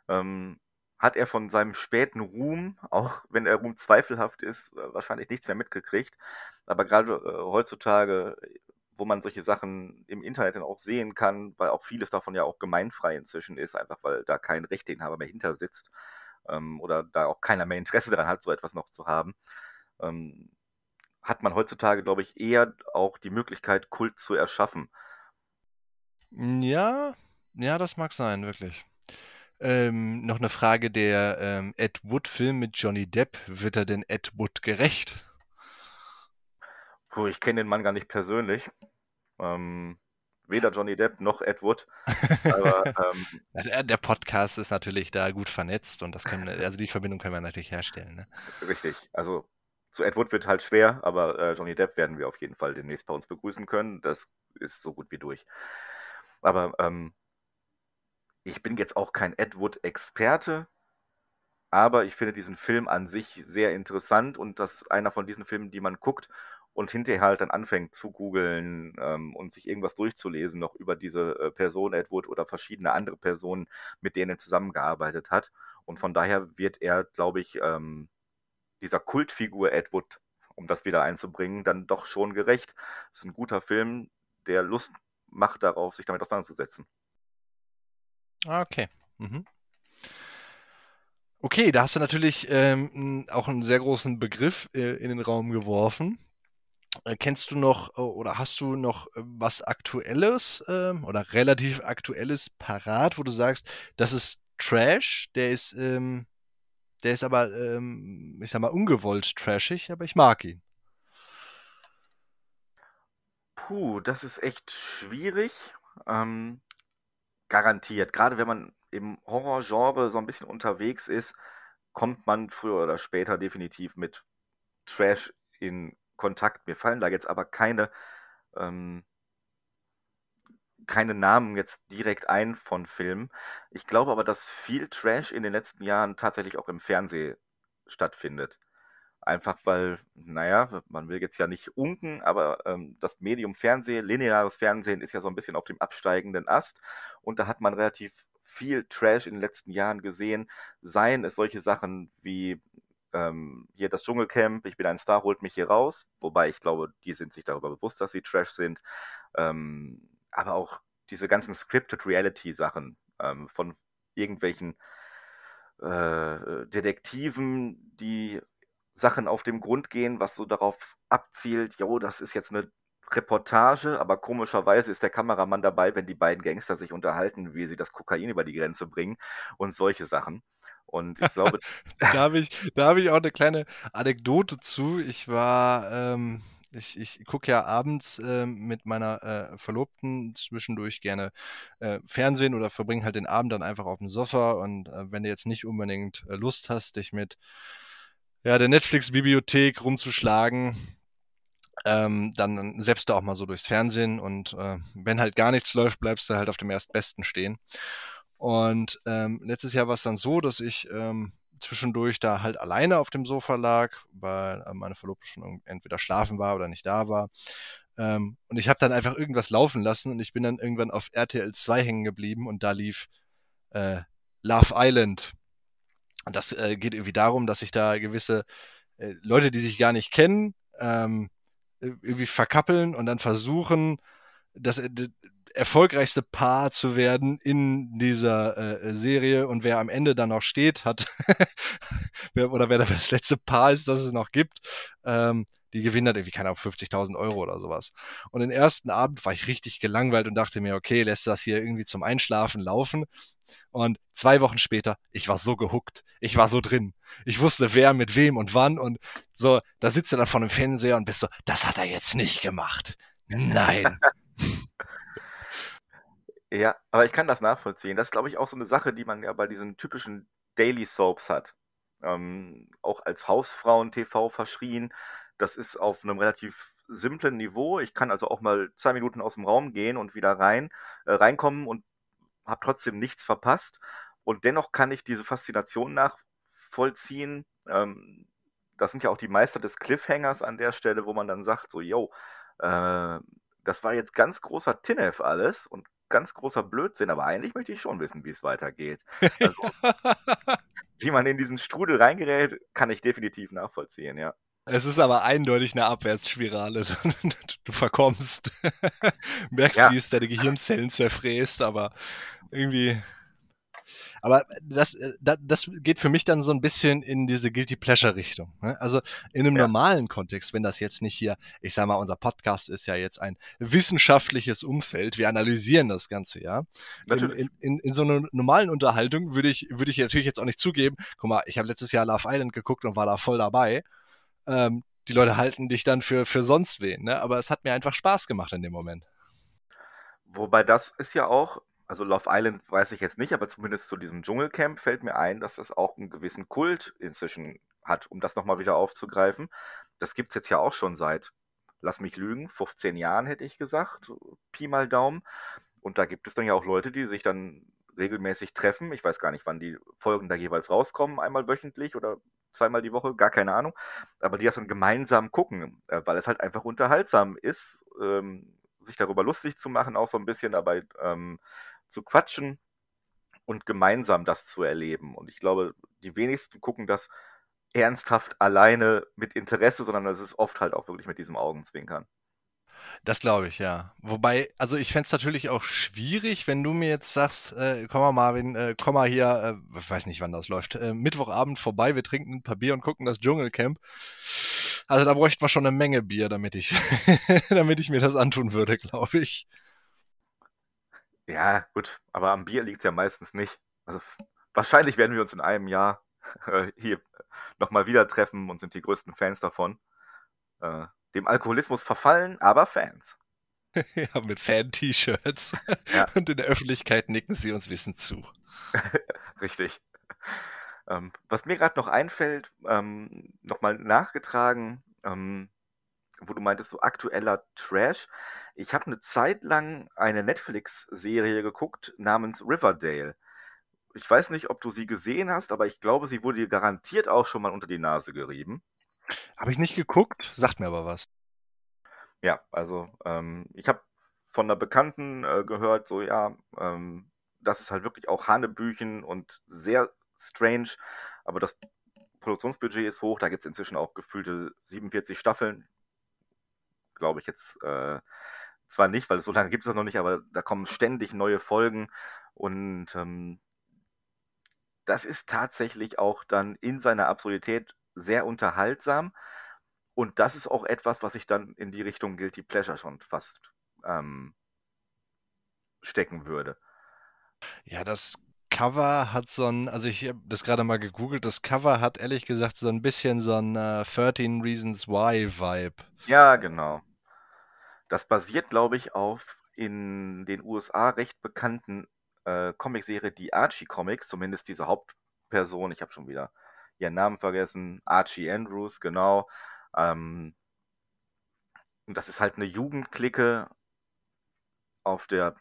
Ähm, hat er von seinem späten Ruhm, auch wenn der Ruhm zweifelhaft ist, äh, wahrscheinlich nichts mehr mitgekriegt. Aber gerade äh, heutzutage wo man solche Sachen im Internet dann auch sehen kann, weil auch vieles davon ja auch gemeinfrei inzwischen ist, einfach weil da kein Rechteinhaber mehr hinter sitzt ähm, oder da auch keiner mehr Interesse daran hat, so etwas noch zu haben, ähm, hat man heutzutage, glaube ich, eher auch die Möglichkeit, Kult zu erschaffen. Ja, ja, das mag sein, wirklich. Ähm, noch eine Frage der ähm, Ed Wood-Film mit Johnny Depp. Wird er denn Ed Wood gerecht? Puh, ich kenne den Mann gar nicht persönlich. Ähm, weder Johnny Depp noch Ed Wood. Aber, [LAUGHS] ähm, der Podcast ist natürlich da gut vernetzt und das können, also die Verbindung können wir natürlich herstellen. Ne? Richtig. Also zu Ed Wood wird halt schwer, aber äh, Johnny Depp werden wir auf jeden Fall demnächst bei uns begrüßen können. Das ist so gut wie durch. Aber ähm, ich bin jetzt auch kein Ed Wood-Experte, aber ich finde diesen Film an sich sehr interessant und das ist einer von diesen Filmen, die man guckt und hinterher halt dann anfängt zu googeln ähm, und sich irgendwas durchzulesen noch über diese äh, Person Edward oder verschiedene andere Personen, mit denen er zusammengearbeitet hat. Und von daher wird er, glaube ich, ähm, dieser Kultfigur Edward, um das wieder einzubringen, dann doch schon gerecht. Es ist ein guter Film, der Lust macht darauf, sich damit auseinanderzusetzen. Okay. Mhm. Okay, da hast du natürlich ähm, auch einen sehr großen Begriff äh, in den Raum geworfen. Äh, kennst du noch äh, oder hast du noch äh, was Aktuelles ähm, oder relativ Aktuelles parat, wo du sagst, das ist Trash, der ist, ähm, der ist aber, ähm, ich sag mal, ungewollt trashig, aber ich mag ihn. Puh, das ist echt schwierig. Ähm, garantiert. Gerade wenn man im Horrorgenre so ein bisschen unterwegs ist, kommt man früher oder später definitiv mit Trash in Kontakt. Mir fallen da jetzt aber keine, ähm, keine Namen jetzt direkt ein von Filmen. Ich glaube aber, dass viel Trash in den letzten Jahren tatsächlich auch im Fernsehen stattfindet. Einfach weil, naja, man will jetzt ja nicht unken, aber ähm, das Medium Fernsehen, lineares Fernsehen ist ja so ein bisschen auf dem absteigenden Ast und da hat man relativ viel Trash in den letzten Jahren gesehen. Seien es solche Sachen wie ähm, hier das Dschungelcamp, ich bin ein Star, holt mich hier raus. Wobei ich glaube, die sind sich darüber bewusst, dass sie Trash sind. Ähm, aber auch diese ganzen Scripted Reality Sachen ähm, von irgendwelchen äh, Detektiven, die Sachen auf dem Grund gehen, was so darauf abzielt, jo, das ist jetzt eine Reportage, aber komischerweise ist der Kameramann dabei, wenn die beiden Gangster sich unterhalten, wie sie das Kokain über die Grenze bringen und solche Sachen. Und ich glaube. [LAUGHS] da habe ich, hab ich auch eine kleine Anekdote zu. Ich war, ähm, ich, ich gucke ja abends äh, mit meiner äh, Verlobten zwischendurch gerne äh, Fernsehen oder verbringe halt den Abend dann einfach auf dem Sofa. Und äh, wenn du jetzt nicht unbedingt äh, Lust hast, dich mit ja, der Netflix-Bibliothek rumzuschlagen, ähm, dann selbst du auch mal so durchs Fernsehen und äh, wenn halt gar nichts läuft, bleibst du halt auf dem Erstbesten stehen. Und ähm, letztes Jahr war es dann so, dass ich ähm, zwischendurch da halt alleine auf dem Sofa lag, weil äh, meine Verlobte schon entweder schlafen war oder nicht da war. Ähm, und ich habe dann einfach irgendwas laufen lassen und ich bin dann irgendwann auf RTL 2 hängen geblieben und da lief äh, Love Island. Und das äh, geht irgendwie darum, dass sich da gewisse äh, Leute, die sich gar nicht kennen, ähm, irgendwie verkappeln und dann versuchen, das, äh, erfolgreichste Paar zu werden in dieser äh, Serie und wer am Ende dann noch steht, hat [LAUGHS] oder wer das letzte Paar ist, das es noch gibt, ähm, die gewinnen dann irgendwie, keine Ahnung, 50.000 Euro oder sowas. Und den ersten Abend war ich richtig gelangweilt und dachte mir, okay, lässt das hier irgendwie zum Einschlafen laufen. Und zwei Wochen später, ich war so gehuckt. Ich war so drin. Ich wusste, wer mit wem und wann. Und so, da sitzt du dann vor dem Fernseher und bist so, das hat er jetzt nicht gemacht. Nein. [LAUGHS] Ja, aber ich kann das nachvollziehen. Das ist, glaube ich, auch so eine Sache, die man ja bei diesen typischen Daily Soaps hat. Ähm, auch als Hausfrauen-TV verschrien. Das ist auf einem relativ simplen Niveau. Ich kann also auch mal zwei Minuten aus dem Raum gehen und wieder rein, äh, reinkommen und habe trotzdem nichts verpasst. Und dennoch kann ich diese Faszination nachvollziehen. Ähm, das sind ja auch die Meister des Cliffhangers an der Stelle, wo man dann sagt, so, yo, äh, das war jetzt ganz großer Tinef alles und ganz großer Blödsinn, aber eigentlich möchte ich schon wissen, wie es weitergeht. [LAUGHS] Also, wie man in diesen Strudel reingerät, kann ich definitiv nachvollziehen, ja. Es ist aber eindeutig eine Abwärtsspirale. [LAUGHS] Du verkommst, [LAUGHS] merkst, ja. wie es deine Gehirnzellen zerfräst, aber irgendwie aber das, äh, das, geht für mich dann so ein bisschen in diese Guilty Pleasure-Richtung. Ne? Also in einem ja. normalen Kontext, wenn das jetzt nicht hier, ich sag mal, unser Podcast ist ja jetzt ein wissenschaftliches Umfeld, wir analysieren das Ganze, ja. In, in, in, in so einer normalen Unterhaltung würde ich, würde ich natürlich jetzt auch nicht zugeben, guck mal, ich habe letztes Jahr Love Island geguckt und war da voll dabei. Ähm, die Leute halten dich dann für, für sonst wen, ne? Aber es hat mir einfach Spaß gemacht in dem Moment. Wobei das ist ja auch, also Love Island weiß ich jetzt nicht, aber zumindest zu diesem Dschungelcamp fällt mir ein, dass das auch einen gewissen Kult inzwischen hat, um das nochmal wieder aufzugreifen. Das gibt es jetzt ja auch schon seit, lass mich lügen, 15 Jahren hätte ich gesagt, Pi mal Daumen. Und da gibt es dann ja auch Leute, die sich dann regelmäßig treffen. Ich weiß gar nicht, wann die Folgen da jeweils rauskommen, einmal wöchentlich oder zweimal die Woche, gar keine Ahnung. Aber die das dann gemeinsam gucken, äh, weil es halt einfach unterhaltsam ist, ähm, sich darüber lustig zu machen, auch so ein bisschen dabei ähm, zu quatschen und gemeinsam das zu erleben. Und ich glaube, die wenigsten gucken das ernsthaft alleine mit Interesse, sondern es ist oft halt auch wirklich mit diesem Augenzwinkern. Das glaube ich, ja. Wobei, also ich fände es natürlich auch schwierig, wenn du mir jetzt sagst, äh, komm mal Marvin, äh, komm mal hier, äh, ich weiß nicht, wann das läuft, äh, Mittwochabend vorbei, wir trinken ein paar Bier und gucken das Dschungelcamp. Also da bräuchten wir schon eine Menge Bier, damit ich, [LAUGHS] damit ich mir das antun würde, glaube ich. Ja, gut, aber am Bier liegt es ja meistens nicht. Also wahrscheinlich werden wir uns in einem Jahr [LAUGHS] äh, hier nochmal wieder treffen und sind die größten Fans davon. Äh, dem Alkoholismus verfallen, aber Fans. [LAUGHS] ja, mit Fan-T-Shirts. Ja. Und in der Öffentlichkeit nicken sie uns Wissen zu. [LAUGHS] Richtig. Ähm, was mir gerade noch einfällt, ähm, nochmal nachgetragen, ähm, wo du meintest, so aktueller Trash. Ich habe eine Zeit lang eine Netflix-Serie geguckt namens Riverdale. Ich weiß nicht, ob du sie gesehen hast, aber ich glaube, sie wurde dir garantiert auch schon mal unter die Nase gerieben. Habe ich nicht geguckt, sagt mir aber was. Ja, also ähm, ich habe von einer Bekannten äh, gehört, so ja, ähm, das ist halt wirklich auch Hanebüchen und sehr strange, aber das Produktionsbudget ist hoch, da gibt es inzwischen auch gefühlte 47 Staffeln glaube ich jetzt äh, zwar nicht, weil so lange gibt es das noch nicht, aber da kommen ständig neue Folgen und ähm, das ist tatsächlich auch dann in seiner Absurdität sehr unterhaltsam und das ist auch etwas, was ich dann in die Richtung Guilty Pleasure schon fast ähm, stecken würde. Ja, das Cover hat so ein, also ich habe das gerade mal gegoogelt, das Cover hat ehrlich gesagt so ein bisschen so ein äh, 13 Reasons Why Vibe. Ja, genau. Das basiert, glaube ich, auf in den USA recht bekannten äh, Comicserie Die Archie Comics, zumindest diese Hauptperson, ich habe schon wieder ihren Namen vergessen, Archie Andrews, genau. Ähm, und das ist halt eine Jugendklicke auf der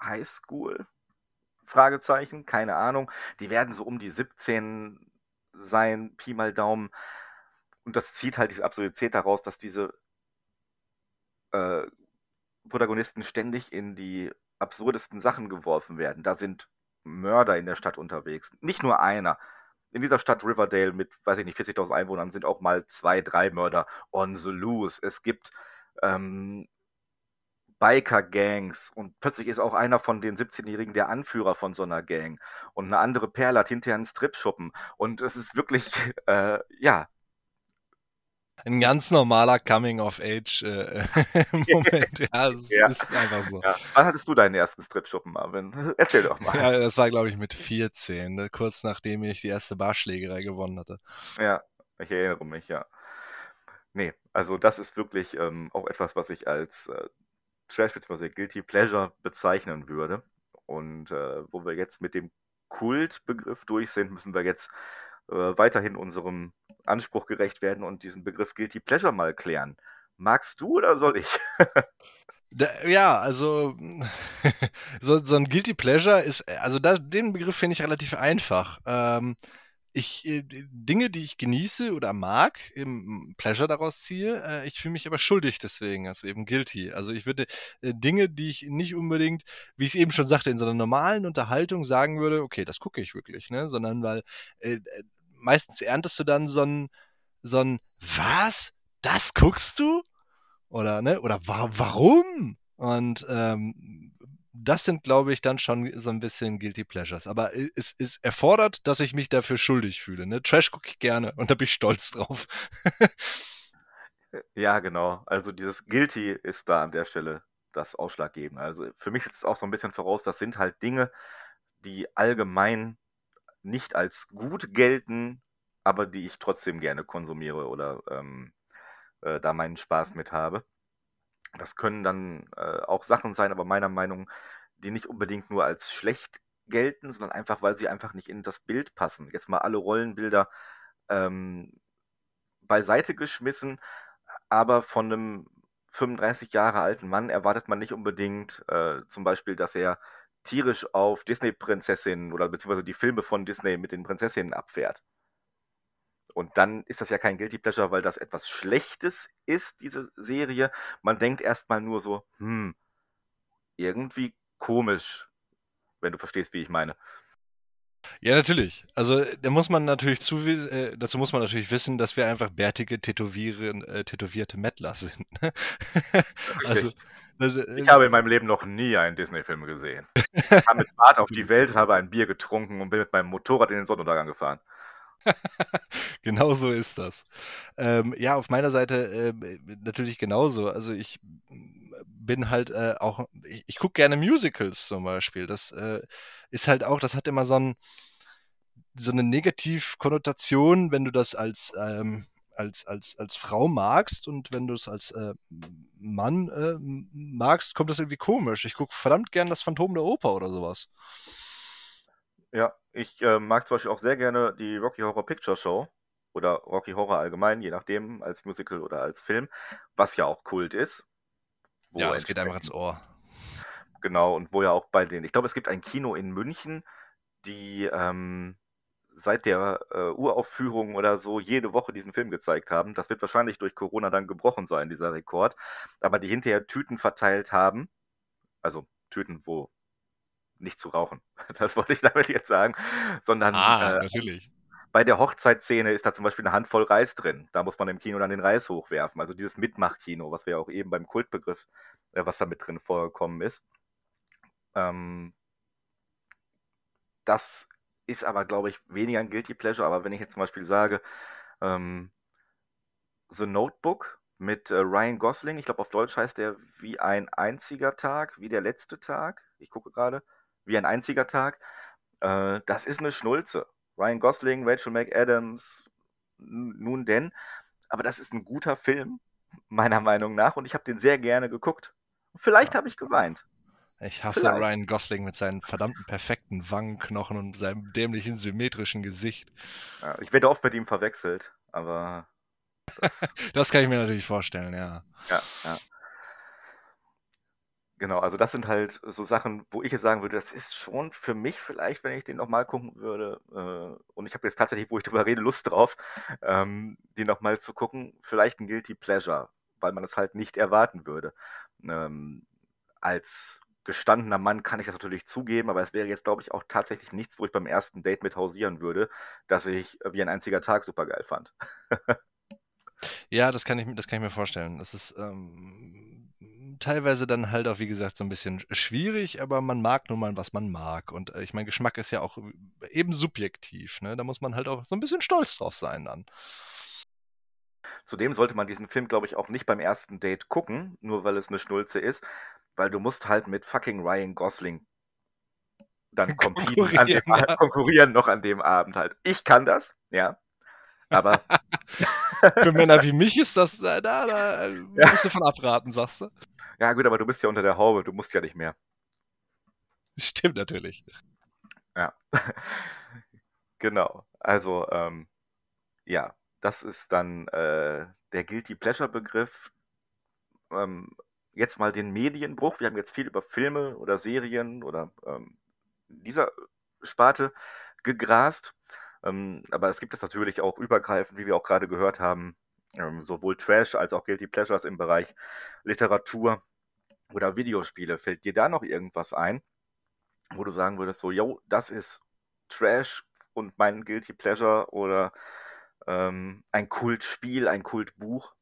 Highschool, Fragezeichen, keine Ahnung. Die werden so um die 17 sein, Pi mal Daumen. Und das zieht halt diese Absurdität daraus, dass diese äh, Protagonisten ständig in die absurdesten Sachen geworfen werden. Da sind Mörder in der Stadt unterwegs. Nicht nur einer. In dieser Stadt Riverdale mit, weiß ich nicht, 40.000 Einwohnern sind auch mal zwei, drei Mörder on the loose. Es gibt ähm, Biker-Gangs und plötzlich ist auch einer von den 17-Jährigen der Anführer von so einer Gang und eine andere Perle hat hinterher einen Strip-Schuppen und es ist wirklich, [LAUGHS] äh, ja. Ein ganz normaler Coming-of-Age-Moment, äh, [LAUGHS] ja, es ja. ist einfach so. Ja. Wann hattest du deinen ersten Strip-Schuppen, Marvin? [LAUGHS] Erzähl doch mal. Ja, das war, glaube ich, mit 14, ne? kurz nachdem ich die erste Barschlägerei gewonnen hatte. Ja, ich erinnere mich, ja. Nee, also das ist wirklich ähm, auch etwas, was ich als äh, Trash bzw. Guilty Pleasure bezeichnen würde. Und äh, wo wir jetzt mit dem Kultbegriff durch sind, müssen wir jetzt äh, weiterhin unserem Anspruch gerecht werden und diesen Begriff Guilty Pleasure mal klären. Magst du oder soll ich? [LAUGHS] Ja, also [LAUGHS] so, so, ein Guilty Pleasure ist, also da, den Begriff finde ich relativ einfach. Ähm, ich äh, Dinge, die ich genieße oder mag, eben Pleasure daraus ziehe, äh, ich fühle mich aber schuldig deswegen, also eben guilty. Also ich würde äh, Dinge, die ich nicht unbedingt, wie ich es eben schon sagte, in so einer normalen Unterhaltung sagen würde, okay, das gucke ich wirklich, ne? Sondern weil äh, äh, meistens erntest du dann so ein, so ein, was? Das guckst du? Oder, ne? Oder wa warum? Und ähm, das sind, glaube ich, dann schon so ein bisschen Guilty Pleasures. Aber es, es erfordert, dass ich mich dafür schuldig fühle. Ne? Trash gucke ich gerne und da bin ich stolz drauf. ja, genau. Also dieses Guilty ist da an der Stelle das Ausschlaggebende. Also für mich ist es auch so ein bisschen voraus, das sind halt Dinge, die allgemein nicht als gut gelten, aber die ich trotzdem gerne konsumiere oder ähm, äh, da meinen Spaß mit habe. Das können dann äh, auch Sachen sein, aber meiner Meinung die nicht unbedingt nur als schlecht gelten, sondern einfach, weil sie einfach nicht in das Bild passen. Jetzt mal alle Rollenbilder ähm, beiseite geschmissen, aber von einem 35 Jahre alten Mann erwartet man nicht unbedingt äh, zum Beispiel, dass er tierisch auf Disney-Prinzessinnen oder beziehungsweise die Filme von Disney mit den Prinzessinnen abfährt. Und dann ist das ja kein Guilty Pleasure, weil das etwas Schlechtes ist, diese Serie. Man denkt erstmal nur so, hm, irgendwie komisch, wenn du verstehst, wie ich meine. Ja, natürlich. Also da muss man natürlich zu, äh, dazu muss man natürlich wissen, dass wir einfach bärtige, tätowieren, äh, tätowierte Mettler sind. Ne? also, also, ich habe in meinem Leben noch nie einen Disney-Film gesehen. Ich kam mit Bart auf die Welt, habe ein Bier getrunken und bin mit meinem Motorrad in den Sonnenuntergang gefahren. [LAUGHS] genau so ist das. Ähm, ja, auf meiner Seite äh, natürlich genauso. Also ich bin halt äh, auch, ich, ich gucke gerne Musicals zum Beispiel. Das äh, ist halt auch, das hat immer so, ein, so eine Negativkonnotation, wenn du das als, ähm, als, als, als Frau magst und wenn du es als äh, Mann äh, magst, kommt das irgendwie komisch. Ich gucke verdammt gern das Phantom der Oper oder sowas. Ja, ich äh, mag zum Beispiel auch sehr gerne die Rocky Horror Picture Show oder Rocky Horror allgemein, je nachdem, als Musical oder als Film, was ja auch Kult ist. Ja, es geht einfach ins Ohr. Genau, und wo ja auch bei den, ich glaube, es gibt ein Kino in München, die ähm, seit der äh, Uraufführung oder so jede Woche diesen Film gezeigt haben. Das wird wahrscheinlich durch Corona dann gebrochen sein, dieser Rekord. Aber die hinterher Tüten verteilt haben, also Tüten, wo nicht zu rauchen. [LAUGHS] Das wollte ich damit jetzt sagen. Sondern ah, äh, natürlich. bei der Hochzeitsszene ist da zum Beispiel eine Handvoll Reis drin. Da muss man im Kino dann den Reis hochwerfen. Also dieses Mitmachkino, was wir ja auch eben beim Kultbegriff, äh, was da mit drin vorgekommen ist. Ähm, das ist aber, glaube ich, weniger ein Guilty Pleasure. Aber wenn ich jetzt zum Beispiel sage, ähm, The Notebook mit äh, Ryan Gosling, ich glaube auf Deutsch heißt der wie ein einziger Tag, wie der letzte Tag. Ich gucke gerade wie ein einziger Tag. Äh, das ist eine Schnulze. Ryan Gosling, Rachel McAdams, nun denn. Aber das ist ein guter Film, meiner Meinung nach. Und ich habe den sehr gerne geguckt. Vielleicht habe ich geweint. Ich hasse Vielleicht. Ryan Gosling mit seinen verdammten perfekten Wangenknochen und seinem dämlichen symmetrischen Gesicht. Ich werde oft mit ihm verwechselt, aber. [LAUGHS] Das, das kann ich mir natürlich vorstellen, ja. Ja, ja. Genau, also das sind halt so Sachen, wo ich jetzt sagen würde, das ist schon für mich vielleicht, wenn ich den nochmal gucken würde, äh, und ich habe jetzt tatsächlich, wo ich drüber rede, Lust drauf, ähm, den nochmal zu gucken, vielleicht ein Guilty Pleasure, weil man es halt nicht erwarten würde. Ähm, als gestandener Mann kann ich das natürlich zugeben, aber es wäre jetzt, glaube ich, auch tatsächlich nichts, wo ich beim ersten Date mit hausieren würde, dass ich wie ein einziger Tag super geil fand. [LAUGHS] ja, das kann ich, das kann ich mir vorstellen. Das ist ähm, teilweise dann halt auch, wie gesagt, so ein bisschen schwierig, aber man mag nun mal, was man mag. Und äh, ich meine, Geschmack ist ja auch eben subjektiv. Ne? Da muss man halt auch so ein bisschen stolz drauf sein dann. Zudem sollte man diesen Film, glaube ich, auch nicht beim ersten Date gucken, nur weil es eine Schnulze ist, weil du musst halt mit fucking Ryan Gosling dann [LAUGHS] konkurrieren, an dem, ja. konkurrieren noch an dem Abend halt. Ich kann das, ja. Aber. [LAUGHS] Für Männer wie mich ist das, da, da, da ja. musst du von abraten, sagst du. Ja, gut, aber du bist ja unter der Haube, du musst ja nicht mehr. Stimmt natürlich. Ja. [LAUGHS] genau. Also, ähm, ja, das ist dann äh, der Guilty Pleasure Begriff. Ähm, jetzt mal den Medienbruch. Wir haben jetzt viel über Filme oder Serien oder ähm, dieser Sparte gegrast. Ähm, aber es gibt es natürlich auch übergreifend, wie wir auch gerade gehört haben, ähm, sowohl Trash als auch Guilty Pleasures im Bereich Literatur oder Videospiele. Fällt dir da noch irgendwas ein, wo du sagen würdest, so, yo, das ist Trash und mein Guilty Pleasure oder ähm, ein Kultspiel, ein Kultbuch?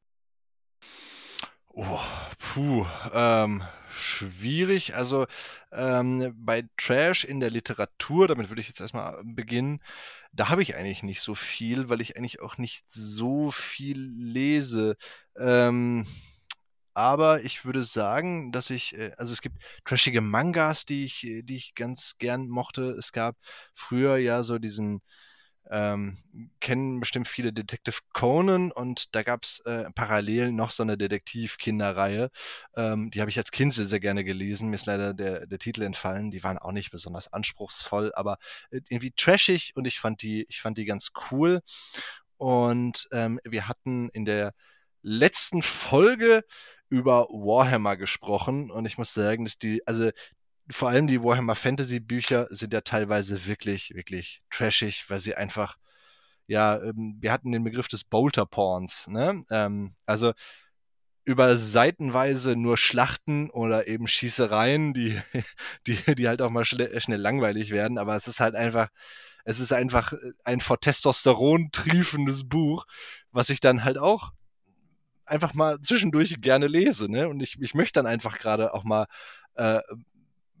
Oh, puh, ähm, schwierig. Also ähm, bei Trash in der Literatur, damit würde ich jetzt erstmal beginnen, da habe ich eigentlich nicht so viel, weil ich eigentlich auch nicht so viel lese. Ähm, aber ich würde sagen, dass ich, äh, also es gibt trashige Mangas, die ich, die ich ganz gern mochte. Es gab früher ja so diesen ähm, kennen bestimmt viele Detective Conan und da gab es äh, parallel noch so eine Detektiv-Kinderreihe. Ähm, die habe ich als Kind sehr, sehr gerne gelesen. Mir ist leider der, der Titel entfallen. Die waren auch nicht besonders anspruchsvoll, aber äh, irgendwie trashig und ich fand die, ich fand die ganz cool. Und ähm, wir hatten in der letzten Folge über Warhammer gesprochen und ich muss sagen, dass die, also vor allem die Warhammer Fantasy Bücher sind ja teilweise wirklich, wirklich trashig, weil sie einfach, ja, ähm, wir hatten den Begriff des Bolter Porns, ne? Ähm, also über seitenweise nur Schlachten oder eben Schießereien, die, [LAUGHS] die, die halt auch mal schnell, schnell langweilig werden, aber es ist halt einfach, es ist einfach ein vor Testosteron triefendes Buch, was ich dann halt auch einfach mal zwischendurch gerne lese, ne? Und ich, ich möchte dann einfach gerade auch mal äh,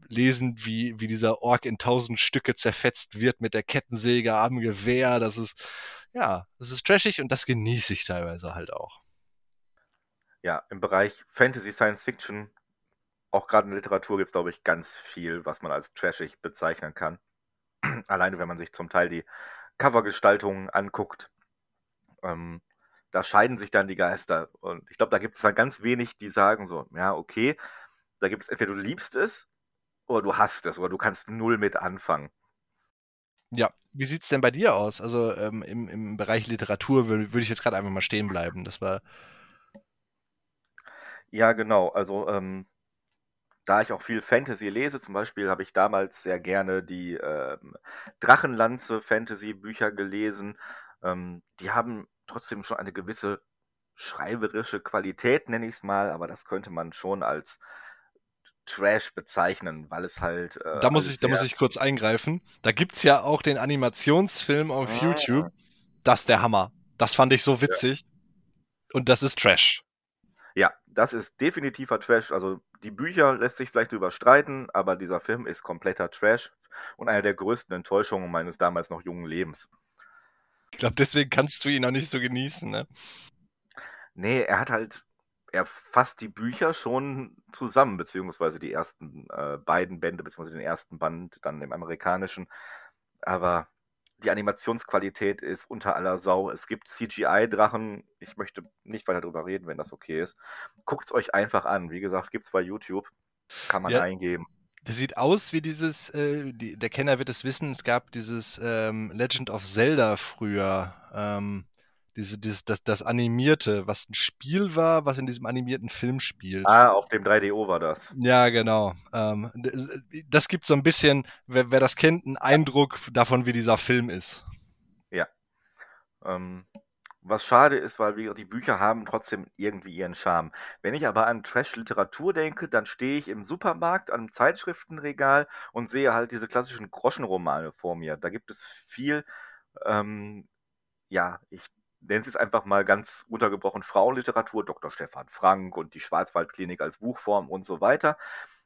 lesen, wie, wie dieser Ork in tausend Stücke zerfetzt wird mit der Kettensäge am Gewehr. Das ist, ja, das ist trashig und das genieße ich teilweise halt auch. Ja, im Bereich Fantasy, Science Fiction, auch gerade in der Literatur gibt es, glaube ich, ganz viel, was man als trashig bezeichnen kann. [CLEARS THROAT] Alleine, wenn man sich zum Teil die Covergestaltungen anguckt. Ähm, da scheiden sich dann die Geister. Und ich glaube, da gibt es dann ganz wenig, die sagen so, ja, okay, da gibt es entweder du liebst es oder du hast es oder du kannst null mit anfangen. Ja, wie sieht es denn bei dir aus? Also ähm, im, im Bereich Literatur würde würd ich jetzt gerade einfach mal stehen bleiben. Das war. Ja, genau. Also ähm, da ich auch viel Fantasy lese, zum Beispiel habe ich damals sehr gerne die ähm, Drachenlanze Fantasy-Bücher gelesen. Ähm, die haben trotzdem schon eine gewisse schreiberische Qualität, nenne ich es mal, aber das könnte man schon als Trash bezeichnen, weil es halt. Äh, da, muss ich, da muss ich kurz eingreifen. Da gibt es ja auch den Animationsfilm auf ah. YouTube. Das ist der Hammer. Das fand ich so witzig. Ja. Und das ist Trash. Ja, das ist definitiver Trash. Also die Bücher lässt sich vielleicht überstreiten, aber dieser Film ist kompletter Trash und eine der größten Enttäuschungen meines damals noch jungen Lebens. Ich glaube, deswegen kannst du ihn auch nicht so genießen, ne? Nee, er hat halt er fasst die Bücher schon zusammen, beziehungsweise die ersten äh, beiden Bände, beziehungsweise den ersten Band dann im amerikanischen. Aber die Animationsqualität ist unter aller Sau. Es gibt CGI-Drachen. Ich möchte nicht weiter darüber reden, wenn das okay ist. Guckt es euch einfach an. Wie gesagt, gibt es bei YouTube. Kann man ja, eingeben. Das sieht aus wie dieses, äh, die, der Kenner wird es wissen, es gab dieses ähm, Legend of Zelda früher. Ähm, diese, dieses, das, das Animierte, was ein Spiel war, was in diesem animierten Film spielt. Ah, auf dem 3DO war das. Ja, genau. Ähm, das gibt so ein bisschen, wer, wer, das kennt, einen Eindruck davon, wie dieser Film ist. Ja. Ähm, was schade ist, weil wir die Bücher haben trotzdem irgendwie ihren Charme. Wenn ich aber an Trash-Literatur denke, dann stehe ich im Supermarkt an einem Zeitschriftenregal und sehe halt diese klassischen Groschenromane vor mir. Da gibt es viel, ähm, ja, ich nennen Sie es einfach mal ganz runtergebrochen Frauenliteratur, Dr. Stefan Frank und die Schwarzwaldklinik als Buchform und so weiter.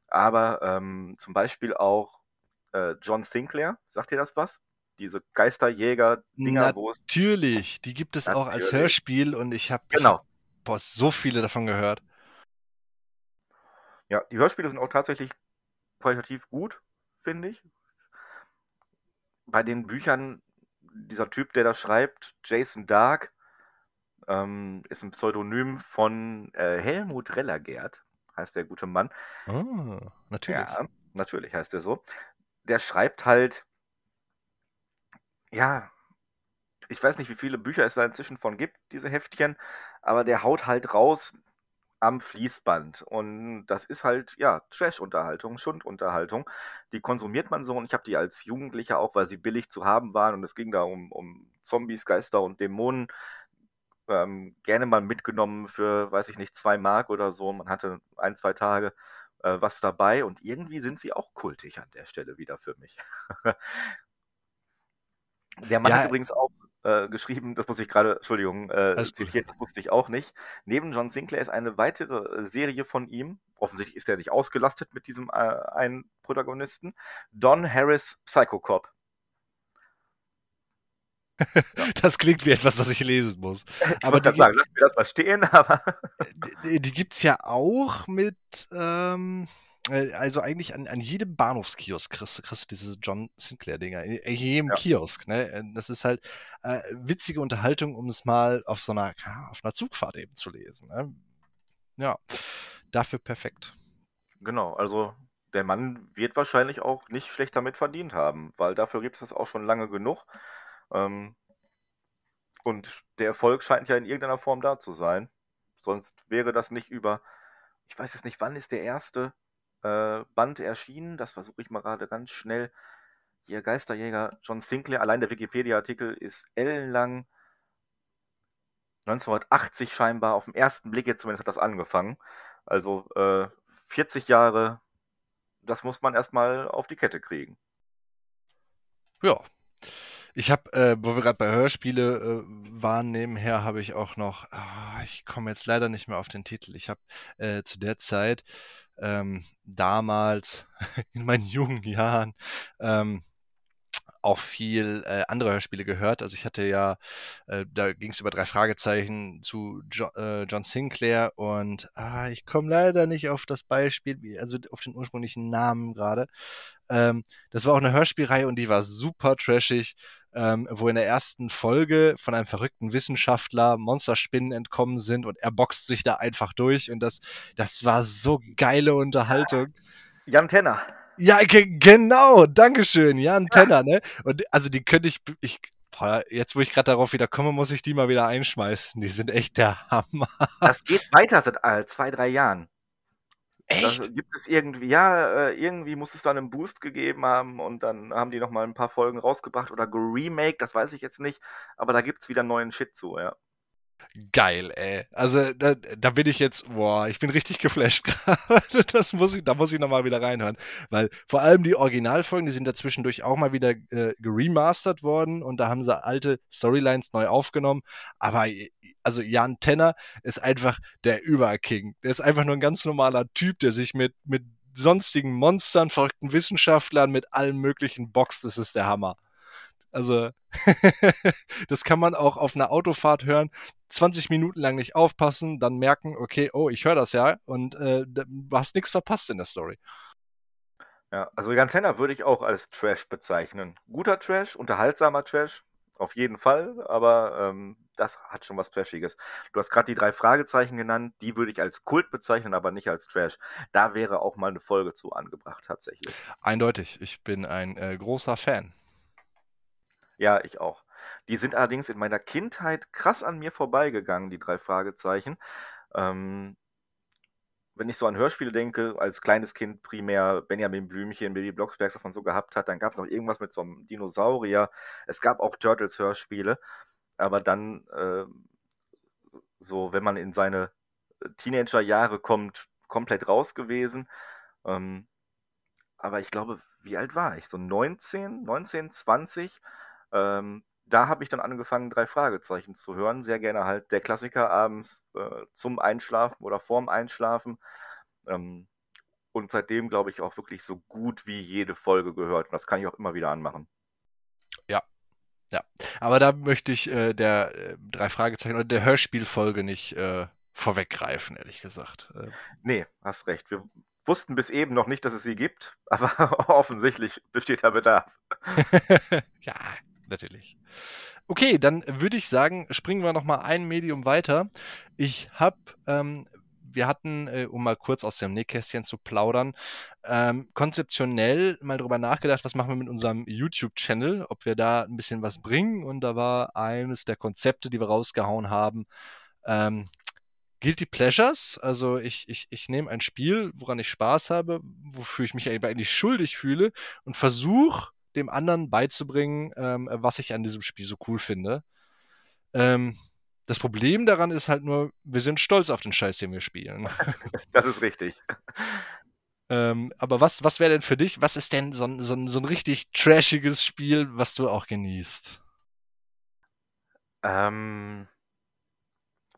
Aber ähm, zum Beispiel auch äh, John Sinclair, sagt ihr das was? Diese Geisterjäger-Dinger, wo es. Natürlich, die gibt es Natürlich. auch als Hörspiel und ich habe genau. boah, so viele davon gehört. Ja, die Hörspiele sind auch tatsächlich qualitativ gut, finde ich. Bei den Büchern dieser Typ, der das schreibt, Jason Dark, ähm, ist ein Pseudonym von äh, Helmut Rellergert, heißt der gute Mann. Oh, natürlich. Ja, natürlich heißt er so. Der schreibt halt, ja, ich weiß nicht, wie viele Bücher es da inzwischen von gibt, diese Heftchen, aber der haut halt raus am Fließband. Und das ist halt, ja, Trash-Unterhaltung, Schundunterhaltung. Die konsumiert man so und ich habe die als Jugendlicher auch, weil sie billig zu haben waren und es ging da um, um Zombies, Geister und Dämonen, ähm, gerne mal mitgenommen für, weiß ich nicht, zwei Mark oder so. Man hatte ein, zwei Tage äh, was dabei und irgendwie sind sie auch kultig an der Stelle wieder für mich. [LAUGHS] der Mann ja. hat übrigens auch äh, geschrieben, das muss ich gerade, Entschuldigung, äh, zitieren, das wusste ich auch nicht. Neben John Sinclair ist eine weitere äh, Serie von ihm, offensichtlich ist er nicht ausgelastet mit diesem äh, einen Protagonisten, Don Harris Psychocop. Ja. [LAUGHS] Das klingt wie etwas, das ich lesen muss. [LAUGHS] Ich aber die, sagen, lass mir das mal stehen, [LAUGHS] aber. die, die gibt es ja auch mit, ähm, äh, also eigentlich an, an jedem Bahnhofskiosk kriegst, kriegst du diese John Sinclair-Dinger. In jedem ja. Kiosk. Ne? Äh, das ist halt äh, witzige Unterhaltung, um es mal auf so einer, auf einer Zugfahrt eben zu lesen. Ne? Ja, dafür perfekt. Genau, also der Mann wird wahrscheinlich auch nicht schlecht damit verdient haben, weil dafür gibt es das auch schon lange genug. Ähm, und der Erfolg scheint ja in irgendeiner Form da zu sein. Sonst wäre das nicht über, ich weiß jetzt nicht, wann ist der erste äh, Band erschienen. Das versuche ich mal gerade ganz schnell. Hier Geisterjäger John Sinclair. Allein der Wikipedia-Artikel ist ellenlang. 1980 scheinbar. Auf den ersten Blick jetzt zumindest hat das angefangen. Also äh, 40 Jahre. Das muss man erstmal auf die Kette kriegen. Ja. Ich habe, äh, wo wir gerade bei Hörspiele äh, waren, nebenher habe ich auch noch, oh, ich komme jetzt leider nicht mehr auf den Titel. Ich habe äh, zu der Zeit ähm, damals [LAUGHS] in meinen jungen Jahren ähm, auch viel äh, andere Hörspiele gehört. Also ich hatte ja, äh, da ging es über drei Fragezeichen zu jo äh, John Sinclair und ah, ich komme leider nicht auf das Beispiel, also auf den ursprünglichen Namen gerade. Ähm, das war auch eine Hörspielreihe und die war super trashig ähm, wo in der ersten Folge von einem verrückten Wissenschaftler Monsterspinnen entkommen sind und er boxt sich da einfach durch und das, das war so geile Unterhaltung. Jan Tenner. Ja, genau, Dankeschön, Jan Tenner, ne? Und also die könnte ich, ich jetzt wo ich gerade darauf wieder komme, muss ich die mal wieder einschmeißen. Die sind echt der Hammer. Das geht weiter seit äh, zwei, drei Jahren. Echt? Da gibt es irgendwie, ja, äh, irgendwie muss es dann einen Boost gegeben haben und dann haben die nochmal ein paar Folgen rausgebracht oder geremake, das weiß ich jetzt nicht, aber da gibt es wieder neuen Shit zu, ja. Geil, ey. Also da, da bin ich jetzt, boah, ich bin richtig geflasht [LAUGHS] gerade. Das muss ich, da muss ich nochmal wieder reinhören. Weil vor allem die Originalfolgen, die sind da zwischendurch auch mal wieder äh, geremastert worden und da haben sie alte Storylines neu aufgenommen. Aber also Jan Tenner ist einfach der Überking. Der ist einfach nur ein ganz normaler Typ, der sich mit, mit sonstigen Monstern, verrückten Wissenschaftlern, mit allen möglichen boxt. Das ist der Hammer. Also, [LAUGHS] das kann man auch auf einer Autofahrt hören. 20 Minuten lang nicht aufpassen, dann merken, okay, oh, ich höre das ja und äh, du hast nichts verpasst in der Story. Ja, also Jan Tenner würde ich auch als Trash bezeichnen. Guter Trash, unterhaltsamer Trash, auf jeden Fall, aber ähm, das hat schon was Trashiges. Du hast gerade die drei Fragezeichen genannt, die würde ich als Kult bezeichnen, aber nicht als Trash. Da wäre auch mal eine Folge zu angebracht, tatsächlich. Eindeutig, ich bin ein äh, großer Fan. Ja, ich auch. Die sind allerdings in meiner Kindheit krass an mir vorbeigegangen, die drei Fragezeichen. Ähm, wenn ich so an Hörspiele denke, als kleines Kind primär Benjamin Blümchen, Baby Blocksberg, was man so gehabt hat, dann gab es noch irgendwas mit so einem Dinosaurier. Es gab auch Turtles-Hörspiele, aber dann äh, so, wenn man in seine Teenager-Jahre kommt, komplett raus gewesen. Ähm, aber ich glaube, wie alt war ich? So 19, 19, 20. Ähm, da habe ich dann angefangen, drei Fragezeichen zu hören. Sehr gerne halt der Klassiker abends äh, zum Einschlafen oder vorm Einschlafen. Ähm, und seitdem, glaube ich, auch wirklich so gut wie jede Folge gehört. Und das kann ich auch immer wieder anmachen. Ja. Ja. Aber da möchte ich äh, der äh, drei Fragezeichen oder der Hörspielfolge nicht äh, vorweggreifen, ehrlich gesagt. Äh, nee, hast recht. Wir wussten bis eben noch nicht, dass es sie gibt, [LAUGHS] aber offensichtlich besteht da Bedarf. [LAUGHS] ja, natürlich. Okay, dann würde ich sagen, springen wir nochmal ein Medium weiter. Ich habe, ähm, wir hatten, äh, um mal kurz aus dem Nähkästchen zu plaudern, ähm, konzeptionell mal drüber nachgedacht, was machen wir mit unserem YouTube-Channel, ob wir da ein bisschen was bringen. Und da war eines der Konzepte, die wir rausgehauen haben, ähm, Guilty Pleasures, also ich, ich, ich nehme ein Spiel, woran ich Spaß habe, wofür ich mich eigentlich schuldig fühle und versuche dem anderen beizubringen, ähm, was ich an diesem Spiel so cool finde. Ähm, das Problem daran ist halt nur, wir sind stolz auf den Scheiß, den wir spielen. [LAUGHS] Das ist richtig. [LAUGHS] ähm, aber was, was wäre denn für dich, was ist denn so ein, so, ein, so ein richtig trashiges Spiel, was du auch genießt? Ähm,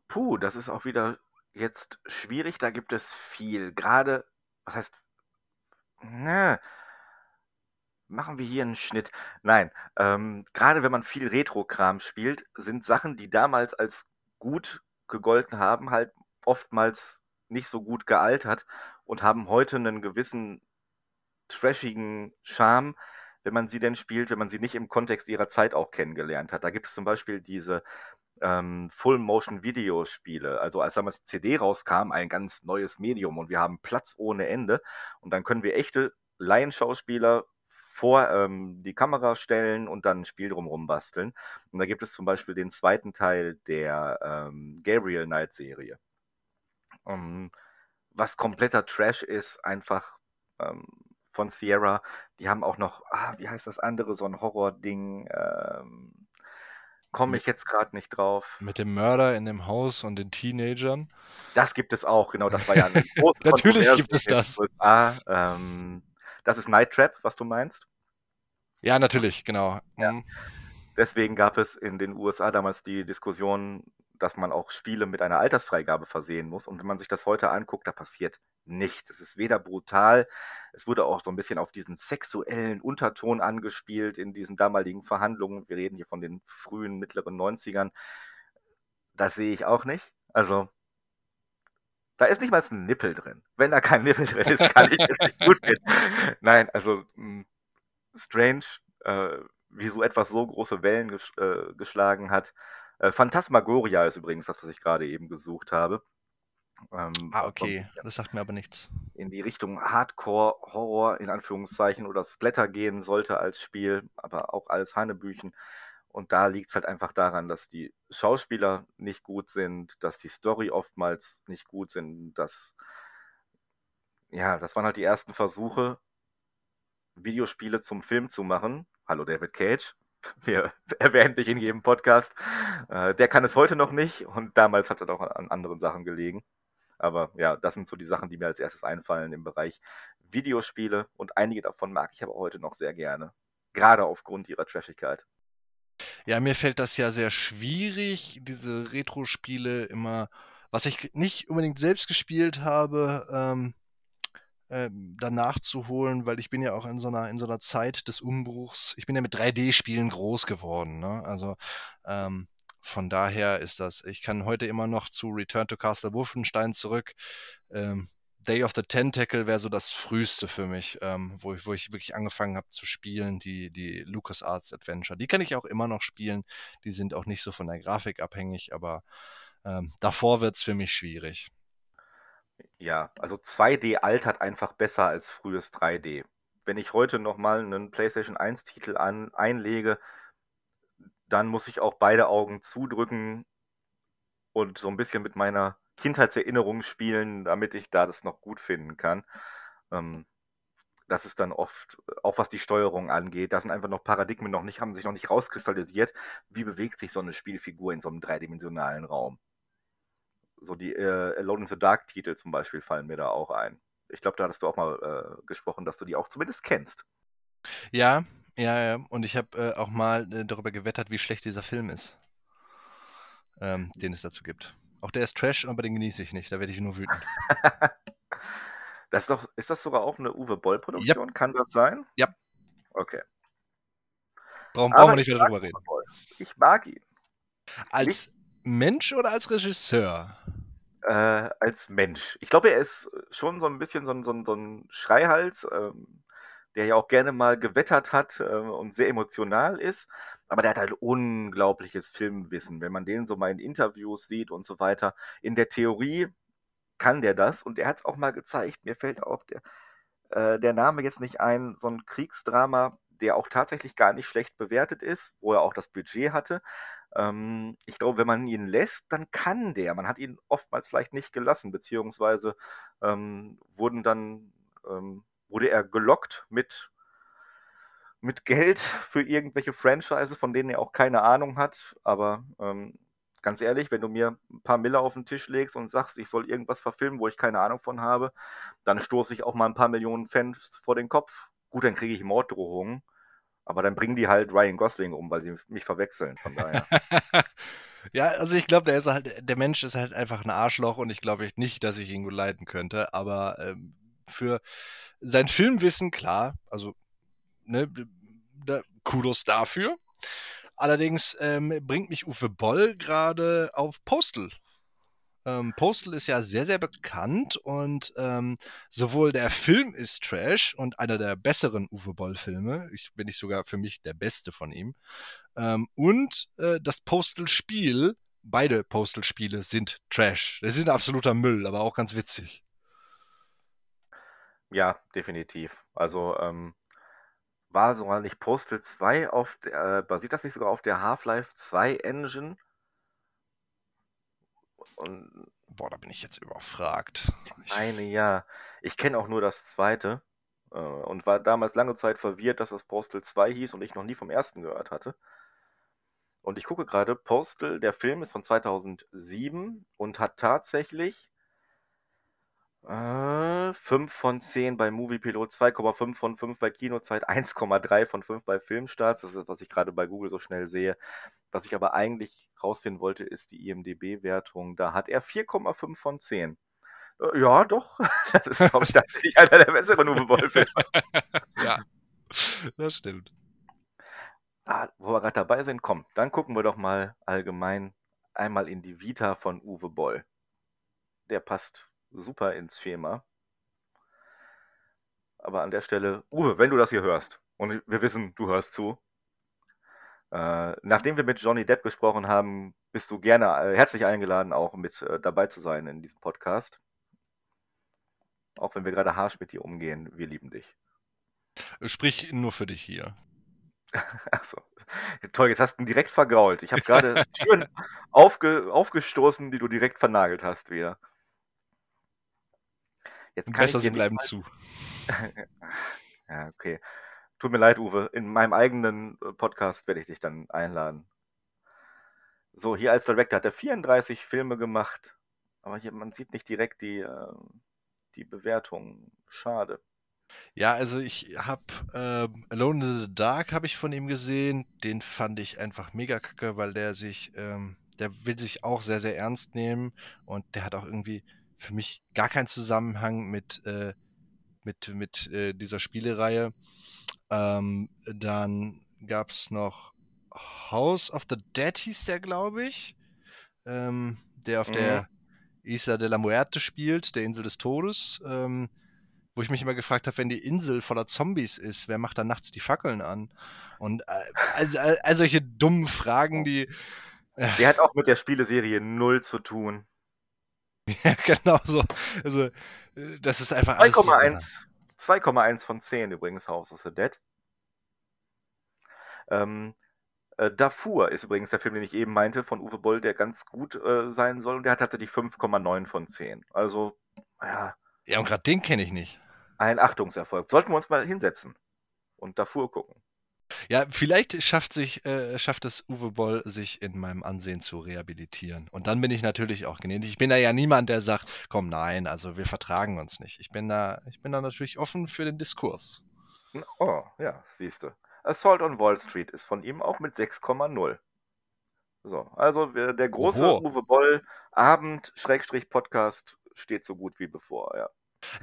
puh, das ist auch wieder jetzt schwierig. Da gibt es viel. Gerade, was heißt, ne, machen wir hier einen Schnitt. Nein, ähm, gerade wenn man viel Retro-Kram spielt, sind Sachen, die damals als gut gegolten haben, halt oftmals nicht so gut gealtert und haben heute einen gewissen trashigen Charme, wenn man sie denn spielt, wenn man sie nicht im Kontext ihrer Zeit auch kennengelernt hat. Da gibt es zum Beispiel diese ähm, Full-Motion-Video-Spiele. Also als damals CD rauskam, ein ganz neues Medium und wir haben Platz ohne Ende und dann können wir echte Laienschauspieler vor ähm, die Kamera stellen und dann ein Spiel drumherum basteln. Und da gibt es zum Beispiel den zweiten Teil der ähm, Gabriel Knight Serie. Um, ähm, was kompletter Trash ist, einfach ähm, von Sierra. Die haben auch noch, ah, wie heißt das andere, so ein Horror-Ding. Ähm, Komme ich jetzt gerade nicht drauf. Mit dem Mörder in dem Haus und den Teenagern. Das gibt es auch, genau. Das war ja [LAUGHS] große Natürlich gibt es das. USA. Ähm, das ist Night Trap, was du meinst. Ja, natürlich, genau. Ja. Mhm. Deswegen gab es in den USA damals die Diskussion, dass man auch Spiele mit einer Altersfreigabe versehen muss. Und wenn man sich das heute anguckt, da passiert nichts. Es ist weder brutal, es wurde auch so ein bisschen auf diesen sexuellen Unterton angespielt in diesen damaligen Verhandlungen. Wir reden hier von den frühen, mittleren 90ern. Das sehe ich auch nicht. Also, da ist nicht mal ein Nippel drin. Wenn da kein Nippel drin ist, kann ich es nicht gut finden. [LAUGHS] Nein, also mh, hm, strange, äh, wie so etwas so große Wellen ges äh, geschlagen hat. Äh, Phantasmagoria ist übrigens das, was ich gerade eben gesucht habe. Ähm, ah, okay, das sagt mir aber nichts. In die Richtung Hardcore-Horror in Anführungszeichen oder Splatter gehen sollte als Spiel, aber auch alles Hanebüchen. Und da liegt es halt einfach daran, dass die Schauspieler nicht gut sind, dass die Story oftmals nicht gut sind, dass ja, das waren halt die ersten Versuche, Videospiele zum Film zu machen. Hallo David Cage. [LAUGHS] Wir [LAUGHS] erwähnen dich in jedem Podcast. Äh, der kann es heute noch nicht und damals hat er doch an anderen Sachen gelegen. Aber ja, das sind so die Sachen, die mir als erstes einfallen im Bereich Videospiele und einige davon mag ich aber heute noch sehr gerne. Gerade aufgrund ihrer Trashigkeit. Ja, mir fällt das ja sehr schwierig, diese Retro-Spiele immer, was ich nicht unbedingt selbst gespielt habe, ähm, äh, danach zu holen, weil ich bin ja auch in so einer, in so einer Zeit des Umbruchs. Ich bin ja mit 3D-Spielen groß geworden. Ne? Also ähm, von daher ist das, ich kann heute immer noch zu Return to Castle Wolfenstein zurück. Ähm, Day of the Tentacle wäre so das früheste für mich, ähm, wo, ich, wo ich wirklich angefangen habe zu spielen, die, die LucasArts Adventure. Die kann ich auch immer noch spielen. Die sind auch nicht so von der Grafik abhängig, aber ähm, davor wird es für mich schwierig. Ja, also 2D altert einfach besser als frühes 3D. Wenn ich heute nochmal einen PlayStation 1-Titel an, einlege, dann muss ich auch beide Augen zudrücken und so ein bisschen mit meiner Kindheitserinnerung spielen, damit ich da das noch gut finden kann. Ähm, das ist dann oft, auch was die Steuerung angeht, da sind einfach noch Paradigmen noch nicht, haben sich noch nicht rauskristallisiert. Wie bewegt sich so eine Spielfigur in so einem dreidimensionalen Raum? So die äh, Alone in the Dark Titel zum Beispiel fallen mir da auch ein. Ich glaube, da hattest du auch mal äh, gesprochen, dass du die auch zumindest kennst. Ja, ja, ja. Und ich habe äh, auch mal äh, darüber gewettert, wie schlecht dieser Film ist, ähm, den es dazu gibt. Auch der ist Trash, aber den genieße ich nicht. Da werde ich nur wütend. [LAUGHS] das ist doch, ist das sogar auch eine Uwe Boll-Produktion? Yep. Kann das sein? Ja. Okay. Brauchen, brauchen wir nicht mehr darüber reden. Ich mag ihn. Als ich, Mensch oder als Regisseur? Äh, als Mensch. Ich glaube, er ist schon so ein bisschen so ein, so ein, so ein Schreihals, ähm, der ja auch gerne mal gewettert hat äh, und sehr emotional ist. Aber der hat halt unglaubliches Filmwissen. Wenn man den so mal in Interviews sieht und so weiter. In der Theorie kann der das und er hat es auch mal gezeigt. Mir fällt auch der, äh, der Name jetzt nicht ein, so ein Kriegsdrama, der auch tatsächlich gar nicht schlecht bewertet ist, wo er auch das Budget hatte. Ähm, ich glaube, wenn man ihn lässt, dann kann der. Man hat ihn oftmals vielleicht nicht gelassen, beziehungsweise ähm, wurden dann, ähm, wurde er gelockt mit mit Geld für irgendwelche Franchises, von denen er auch keine Ahnung hat. Aber ähm, ganz ehrlich, wenn du mir ein paar Mille auf den Tisch legst und sagst, ich soll irgendwas verfilmen, wo ich keine Ahnung von habe, dann stoße ich auch mal ein paar Millionen Fans vor den Kopf. Gut, dann kriege ich Morddrohungen. Aber dann bringen die halt Ryan Gosling um, weil sie mich verwechseln. Von daher. [LAUGHS] ja, also ich glaube, der halt, der Mensch ist halt einfach ein Arschloch und ich glaube nicht, dass ich ihn gut leiden könnte. Aber ähm, für sein Filmwissen, klar, also ne, da, Kudos dafür. Allerdings ähm, bringt mich Uwe Boll gerade auf Postal. Ähm, Postal ist ja sehr, sehr bekannt und ähm, sowohl der Film ist Trash und einer der besseren Uwe Boll-Filme, ich bin nicht sogar für mich der beste von ihm, ähm, und äh, das Postal-Spiel, beide Postal-Spiele sind Trash. Das sind absoluter Müll, aber auch ganz witzig. Ja, definitiv. Also, ähm, war sogar nicht Postal 2 auf der, äh, basiert das nicht sogar auf der Half-Life 2 Engine? Und, Boah, da bin ich jetzt überfragt. Ich meine ja. Ich kenne auch nur das zweite äh, und war damals lange Zeit verwirrt, dass das Postal 2 hieß und ich noch nie vom ersten gehört hatte. Und ich gucke gerade, Postal, der Film ist von 2007 und hat tatsächlich äh, 5 von 10 bei Moviepilot, 2,5 von 5 bei Kinozeit, 1,3 von 5 bei Filmstarts. Das ist, was ich gerade bei Google so schnell sehe. Was ich aber eigentlich rausfinden wollte, ist die IMDB-Wertung. Da hat er 4,5 von 10. Äh, ja, doch. [LAUGHS] Das ist, glaube ich, tatsächlich einer der besseren Uwe Boll-Filme. [LAUGHS] ja, das stimmt. Ah, wo wir gerade dabei sind, komm, dann gucken wir doch mal allgemein einmal in die Vita von Uwe Boll. Der passt super ins Schema. Aber an der Stelle, Uwe, wenn du das hier hörst, und wir wissen, du hörst zu, äh, nachdem wir mit Johnny Depp gesprochen haben, bist du gerne äh, herzlich eingeladen, auch mit äh, dabei zu sein in diesem Podcast. Auch wenn wir gerade harsch mit dir umgehen, wir lieben dich. Sprich nur für dich hier. [LAUGHS] Achso. Toll, jetzt hast du ihn direkt vergrault. Ich habe gerade Türen [LAUGHS] aufge aufgestoßen, die du direkt vernagelt hast wieder. Jetzt kann Besser, sie bleiben zu. [LAUGHS] ja, okay. Tut mir leid, Uwe. In meinem eigenen äh, Podcast werde ich dich dann einladen. So, hier als Director hat er 34 Filme gemacht. Aber hier, man sieht nicht direkt die, äh, die Bewertung. Schade. Ja, also ich habe äh, Alone in the Dark habe ich von ihm gesehen. Den fand ich einfach mega kacke, weil der sich, ähm, der will sich auch sehr, sehr ernst nehmen und der hat auch irgendwie für mich gar keinen Zusammenhang mit, äh, mit, mit äh, dieser Spielereihe. Ähm, dann gab es noch House of the Dead, hieß der, glaube ich. Ähm, der auf mhm. der Isla de la Muerte spielt, der Insel des Todes. Ähm, wo ich mich immer gefragt habe, wenn die Insel voller Zombies ist, wer macht da nachts die Fackeln an? Und äh, also, all, all solche dummen Fragen, die. Äh, der hat auch mit der Spieleserie null zu tun. [LAUGHS] ja, genau so. Also, äh, das ist einfach 2,1 2,1 von 10 übrigens House of the Dead. Ähm, äh, Darfur ist übrigens der Film, den ich eben meinte, von Uwe Boll, der ganz gut äh, sein soll. Und der hat tatsächlich 5,9 von 10. Also, ja. Ja, und gerade den kenne ich nicht. Ein Achtungserfolg. Sollten wir uns mal hinsetzen und Darfur gucken. Ja, vielleicht schafft, sich, äh, schafft es Uwe Boll, sich in meinem Ansehen zu rehabilitieren. Und dann bin ich natürlich auch gnädig. Ich bin da ja niemand, der sagt, komm, nein, also wir vertragen uns nicht. Ich bin da, ich bin da natürlich offen für den Diskurs. Oh, ja, siehst du. Assault on Wall Street ist von ihm auch mit 6,0. So, also der große Oho. Uwe Boll Abend-Podcast steht so gut wie bevor, ja.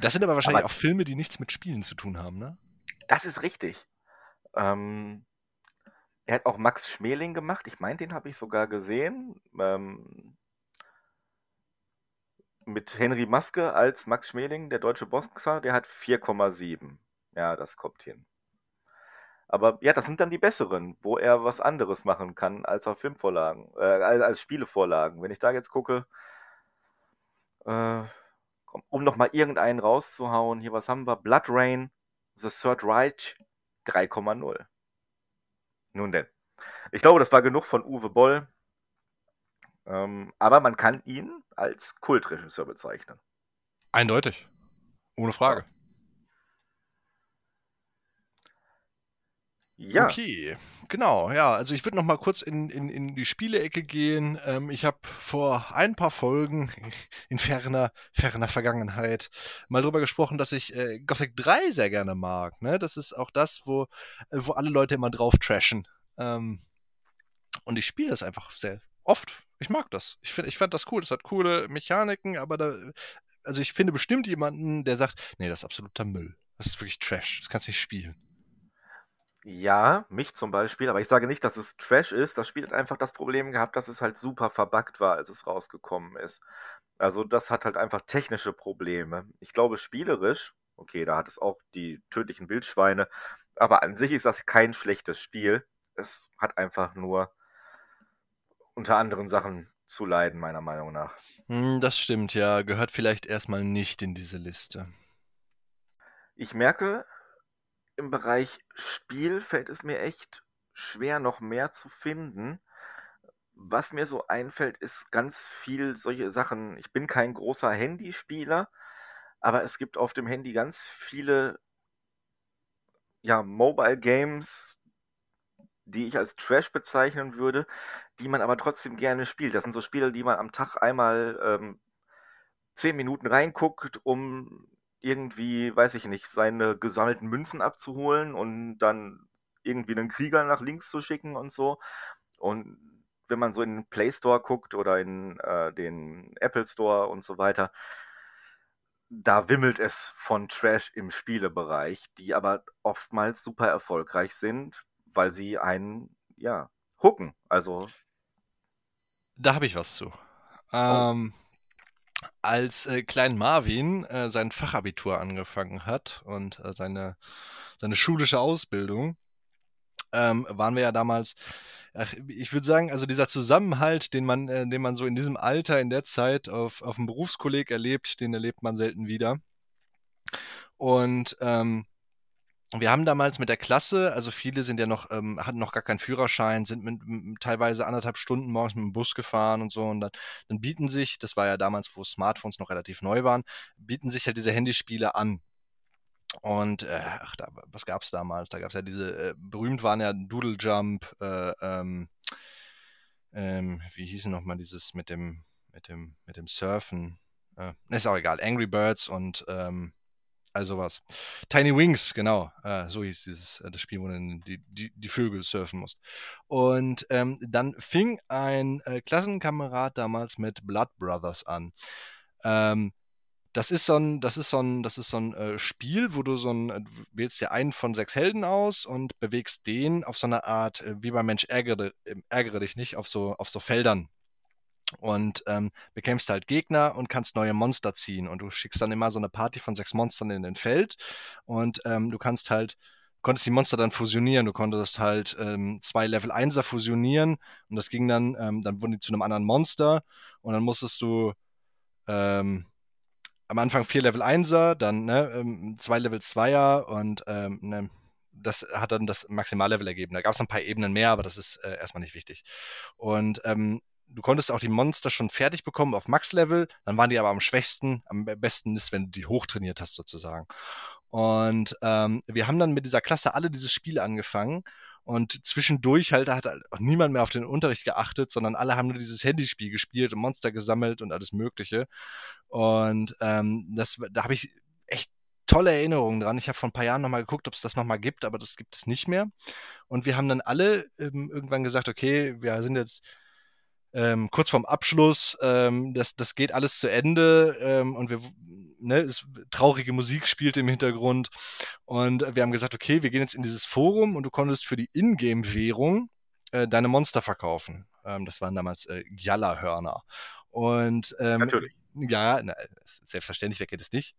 Das sind aber wahrscheinlich aber, auch Filme, die nichts mit Spielen zu tun haben, ne? Das ist richtig. Ähm, er hat auch Max Schmeling gemacht. Ich meine, den habe ich sogar gesehen. Ähm, mit Henry Maske als Max Schmeling, der deutsche Boxer, der hat 4,7. Ja, das kommt hin. Aber ja, das sind dann die besseren, wo er was anderes machen kann als auf Filmvorlagen, äh, als Spielevorlagen. Wenn ich da jetzt gucke, äh, um nochmal irgendeinen rauszuhauen, hier, was haben wir? Blood Rain, The Third Reich, 3,0. Nun denn. Ich glaube, das war genug von Uwe Boll. Ähm, aber man kann ihn als Kultregisseur bezeichnen. Eindeutig. Ohne Frage. Ja. Okay, genau, ja. Also ich würde noch mal kurz in, in, in die Spielecke gehen. Ähm, ich habe vor ein paar Folgen [LAUGHS] in ferner, ferner Vergangenheit mal drüber gesprochen, dass ich äh, Gothic 3 sehr gerne mag. Ne? Das ist auch das, wo, äh, wo alle Leute immer drauf trashen. Ähm, und ich spiele das einfach sehr oft. Ich mag das. Ich, find, ich fand das cool. Das hat coole Mechaniken, aber da, also ich finde bestimmt jemanden, der sagt, nee, das ist absoluter Müll. Das ist wirklich Trash. Das kannst du nicht spielen. Ja, mich zum Beispiel, aber ich sage nicht, dass es Trash ist. Das Spiel hat einfach das Problem gehabt, dass es halt super verbuggt war, als es rausgekommen ist. Also das hat halt einfach technische Probleme. Ich glaube, spielerisch, okay, da hat es auch die tödlichen Wildschweine, aber an sich ist das kein schlechtes Spiel. Es hat einfach nur unter anderen Sachen zu leiden, meiner Meinung nach. Hm, das stimmt, ja. Gehört vielleicht erstmal nicht in diese Liste. Ich merke, im Bereich Spiel fällt es mir echt schwer, noch mehr zu finden. Was mir so einfällt, ist ganz viel solche Sachen. Ich bin kein großer Handyspieler, aber es gibt auf dem Handy ganz viele ja, Mobile Games, die ich als Trash bezeichnen würde, die man aber trotzdem gerne spielt. Das sind so Spiele, die man am Tag einmal ähm, zehn Minuten reinguckt, um irgendwie, weiß ich nicht, seine gesammelten Münzen abzuholen und dann irgendwie einen Krieger nach links zu schicken und so. Und wenn man so in den Play Store guckt oder in äh, den Apple Store und so weiter, da wimmelt es von Trash im Spielebereich, die aber oftmals super erfolgreich sind, weil sie einen, ja, hooken. Also. Da habe ich was zu. Oh. Als äh, Klein Marvin äh, sein Fachabitur angefangen hat und äh, seine, seine schulische Ausbildung, ähm, waren wir ja damals, ach, ich würde sagen, also dieser Zusammenhalt, den man, äh, den man so in diesem Alter, in der Zeit auf, auf dem Berufskolleg erlebt, den erlebt man selten wieder. Und ähm, wir haben damals mit der Klasse, also viele sind ja noch, ähm, hatten noch gar keinen Führerschein, sind mit, mit, teilweise anderthalb Stunden morgens mit dem Bus gefahren und so. Und dann, dann bieten sich, das war ja damals, wo Smartphones noch relativ neu waren, bieten sich halt diese Handyspiele an. Und äh, ach, da, was gab es damals? Da gab es ja diese, äh, berühmt waren ja Doodle Jump, äh, ähm, ähm, wie hießen nochmal dieses mit dem, mit dem, mit dem Surfen? Äh, ist auch egal, Angry Birds und ähm, also was. Tiny Wings, genau. Äh, so hieß dieses äh, das Spiel, wo du die, die, die Vögel surfen musst. Und ähm, dann fing ein äh, Klassenkamerad damals mit Blood Brothers an. Ähm, das ist so ein, das ist so ein, das ist so ein äh, Spiel, wo du so ein, du wählst dir einen von sechs Helden aus und bewegst den auf so eine Art, äh, wie beim Mensch ärgere, ärgere dich nicht, auf so, auf so Feldern und ähm, bekämpfst halt Gegner und kannst neue Monster ziehen. Und du schickst dann immer so eine Party von sechs Monstern in den Feld und ähm, du kannst halt, konntest die Monster dann fusionieren. Du konntest halt ähm, zwei Level 1er fusionieren und das ging dann, ähm, dann wurden die zu einem anderen Monster und dann musstest du ähm, am Anfang vier Level 1er, dann ne, ähm, zwei Level 2er und ne, das hat dann das Maximallevel ergeben. Da gab es ein paar Ebenen mehr, aber das ist äh, erstmal nicht wichtig. Und du konntest auch die Monster schon fertig bekommen auf Max-Level, dann waren die aber am schwächsten, am besten ist, wenn du die hochtrainiert hast sozusagen. Und ähm, wir haben dann mit dieser Klasse alle dieses Spiel angefangen und zwischendurch halt hat halt auch niemand mehr auf den Unterricht geachtet, sondern alle haben nur dieses Handyspiel gespielt und Monster gesammelt und alles Mögliche. Und ähm, das, da habe ich echt tolle Erinnerungen dran. Ich habe vor ein paar Jahren nochmal geguckt, ob es das nochmal gibt, aber das gibt es nicht mehr. Und wir haben dann alle ähm, irgendwann gesagt, okay, wir sind jetzt ähm, kurz vorm Abschluss, ähm, das, das geht alles zu Ende ähm, und wir, ne, es, traurige Musik spielte im Hintergrund und wir haben gesagt, okay, wir gehen jetzt in dieses Forum und du konntest für die Ingame-Währung äh, deine Monster verkaufen. Ähm, das waren damals äh, Jalla-Hörner. Und ähm, Natürlich. Ja, na, selbstverständlich, wer kennt es nicht.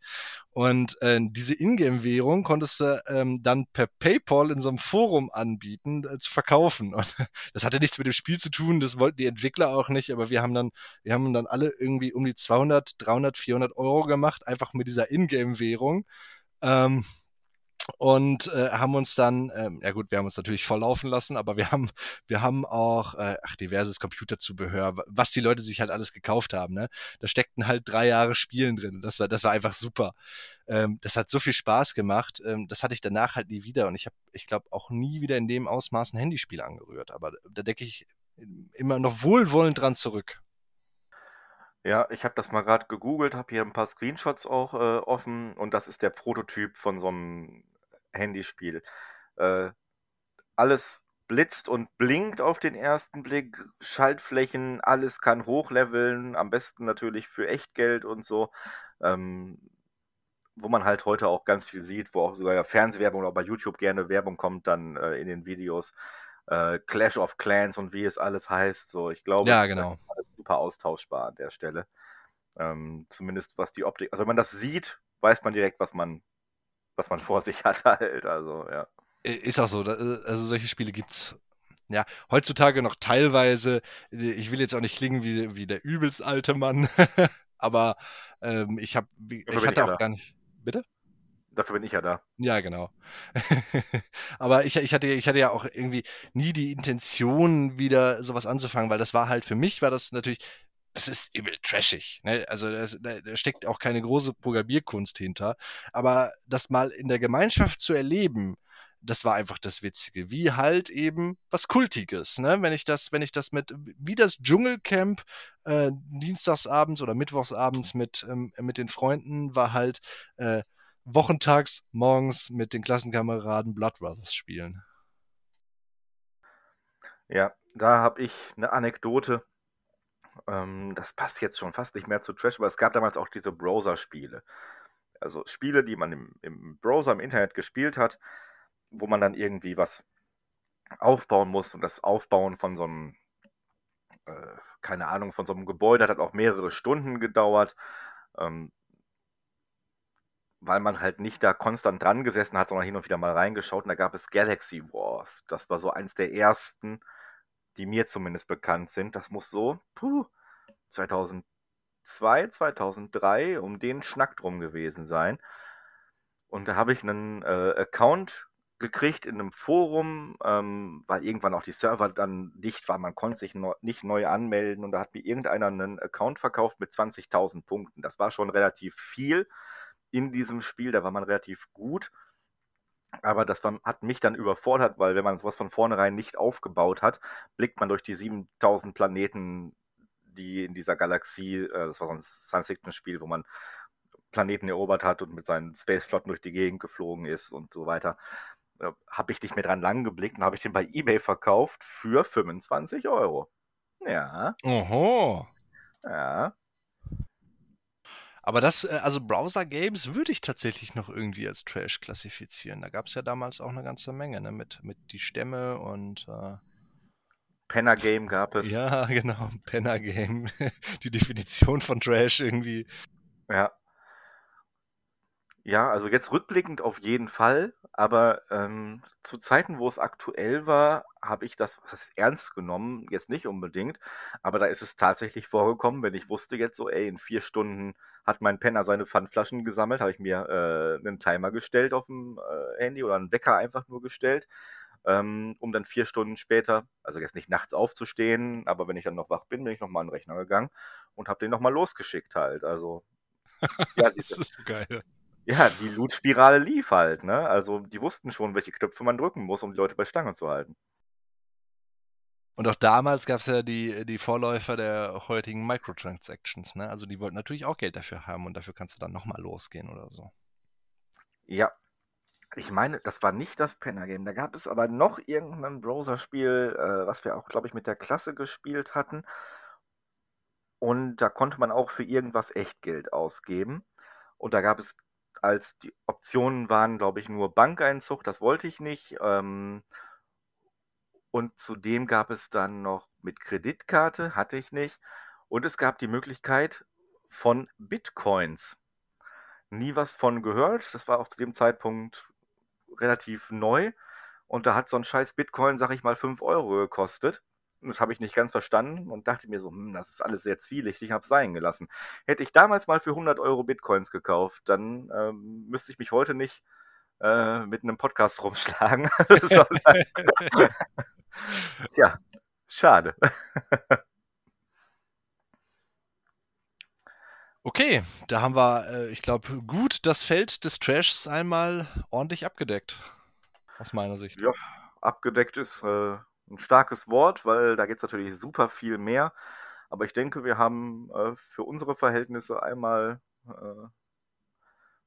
Und äh, diese Ingame-Währung konntest du ähm, dann per PayPal in so einem Forum anbieten, äh, zu verkaufen. [LAUGHS] Und das hatte nichts mit dem Spiel zu tun, das wollten die Entwickler auch nicht, aber wir haben dann, wir haben dann alle irgendwie um die 200, 300, 400 Euro gemacht, einfach mit dieser Ingame-Währung. Ähm, und äh, haben uns dann, ähm, ja gut, wir haben uns natürlich volllaufen lassen, aber wir haben, wir haben auch, äh, ach, diverses Computerzubehör, was die Leute sich halt alles gekauft haben, ne? Da steckten halt drei Jahre Spielen drin. Das war, das war einfach super. Ähm, das hat so viel Spaß gemacht. Ähm, das hatte ich danach halt nie wieder und ich habe, ich glaube, auch nie wieder in dem Ausmaß ein Handyspiel angerührt. Aber da denke ich immer noch wohlwollend dran zurück. Ja, ich habe das mal gerade gegoogelt, habe hier ein paar Screenshots auch äh, offen und das ist der Prototyp von so einem Handyspiel. Äh, alles blitzt und blinkt auf den ersten Blick, Schaltflächen, alles kann hochleveln, am besten natürlich für Echtgeld und so. Ähm, wo man halt heute auch ganz viel sieht, wo auch sogar ja Fernsehwerbung oder bei YouTube gerne Werbung kommt, dann äh, in den Videos. Äh, Clash of Clans und wie es alles heißt. So, ich glaube, ja, genau. das ist alles super austauschbar an der Stelle. Ähm, zumindest was die Optik, also wenn man das sieht, weiß man direkt, was man was man vor sich hat halt. Also, ja. Ist auch so. Also solche Spiele gibt's ja, heutzutage noch teilweise, ich will jetzt auch nicht klingen wie, wie der übelst alte Mann, [LAUGHS] aber ähm, ich habe, ich hatte auch da. gar nicht. Bitte? Dafür bin ich ja da. Ja, genau. [LAUGHS] aber ich, ich, hatte, ich hatte ja auch irgendwie nie die Intention, wieder sowas anzufangen, weil das war halt für mich, war das natürlich das ist übel trashig. Ne? Also das, da, da, steckt auch keine große Programmierkunst hinter. Aber das mal in der Gemeinschaft zu erleben, das war einfach das Witzige. Wie halt eben was Kultiges. Ne? Wenn ich das, wenn ich das mit, wie das Dschungelcamp äh, dienstagsabends oder mittwochsabends mit, ähm, mit den Freunden war halt äh, wochentags morgens mit den Klassenkameraden Blood Brothers spielen. Ja, da habe ich eine Anekdote ähm, das passt jetzt schon fast nicht mehr zu Trash, aber es gab damals auch diese Browser-Spiele. Also Spiele, die man im, im Browser, im Internet gespielt hat, wo man dann irgendwie was aufbauen muss und das Aufbauen von so einem, äh, keine Ahnung, von so einem Gebäude hat auch mehrere Stunden gedauert, ähm, weil man halt nicht da konstant dran gesessen hat, sondern hin und wieder mal reingeschaut und da gab es Galaxy Wars. Das war so eins der ersten die mir zumindest bekannt sind. Das muss so puh, 2002, 2003 um den Schnack drum gewesen sein. Und da habe ich einen äh, Account gekriegt in einem Forum, ähm, weil irgendwann auch die Server dann dicht waren. Man konnte sich no nicht neu anmelden und da hat mir irgendeiner einen Account verkauft mit 20.000 Punkten. Das war schon relativ viel in diesem Spiel, da war man relativ gut. Aber das hat mich dann überfordert, weil wenn man sowas von vornherein nicht aufgebaut hat, blickt man durch die 7000 Planeten, die in dieser Galaxie, äh, das war so ein Science-Fiction-Spiel, wo man Planeten erobert hat und mit seinen Spaceflotten durch die Gegend geflogen ist und so weiter. Äh, habe ich nicht mehr dran lang geblickt und habe ich den bei eBay verkauft für 25 Euro. Ja. Oho. Ja. Aber das, äh, also Browser-Games würde ich tatsächlich noch irgendwie als Trash klassifizieren. Da gab es ja damals auch eine ganze Menge, ne? Mit, mit die Stämme und äh, Penner Game gab es. Ja, [LAUGHS] genau, Penner Game. [LAUGHS] die Definition von Trash irgendwie. Ja. Ja, also jetzt rückblickend auf jeden Fall, aber ähm, zu Zeiten, wo es aktuell war, habe ich das, das ernst genommen, jetzt nicht unbedingt, aber da ist es tatsächlich vorgekommen, wenn ich wusste jetzt so, ey, in vier Stunden hat mein Penner seine Pfandflaschen gesammelt, habe ich mir äh, einen Timer gestellt auf dem äh, Handy oder einen Wecker einfach nur gestellt, ähm, um dann vier Stunden später, also jetzt nicht nachts aufzustehen, aber wenn ich dann noch wach bin, bin ich nochmal an den Rechner gegangen und habe den nochmal losgeschickt halt. Also [LAUGHS] ja, diese, das ist so geil. Ja, die Loot-Spirale lief halt, ne? Also die wussten schon, welche Knöpfe man drücken muss, um die Leute bei Stange zu halten. Und auch damals gab es ja die, die Vorläufer der heutigen Microtransactions, ne? Also die wollten natürlich auch Geld dafür haben und dafür kannst du dann nochmal losgehen oder so. Ja. Ich meine, das war nicht das Penner-Game. Da gab es aber noch irgendein Browser-Spiel, äh, was wir auch, glaube ich, mit der Klasse gespielt hatten. Und da konnte man auch für irgendwas Echtgeld ausgeben. Und da gab es als die Optionen waren, glaube ich, nur Bankeinzug, das wollte ich nicht. Ähm, und zudem gab es dann noch mit Kreditkarte, hatte ich nicht. Und es gab die Möglichkeit von Bitcoins. Nie was von gehört. Das war auch zu dem Zeitpunkt relativ neu. Und da hat so ein scheiß Bitcoin, sag ich mal, 5 Euro gekostet. Das habe ich nicht ganz verstanden und dachte mir so, hm, das ist alles sehr zwielichtig, ich habe es sein gelassen. Hätte ich damals mal für 100 Euro Bitcoins gekauft, dann ähm, müsste ich mich heute nicht äh, mit einem Podcast rumschlagen. [LAUGHS] [LAUGHS] Tja, schade. Okay, da haben wir, äh, ich glaube, gut das Feld des Trashs einmal ordentlich abgedeckt. Aus meiner Sicht. Ja, abgedeckt ist äh, ein starkes Wort, weil da gibt es natürlich super viel mehr. Aber ich denke, wir haben äh, für unsere Verhältnisse einmal äh,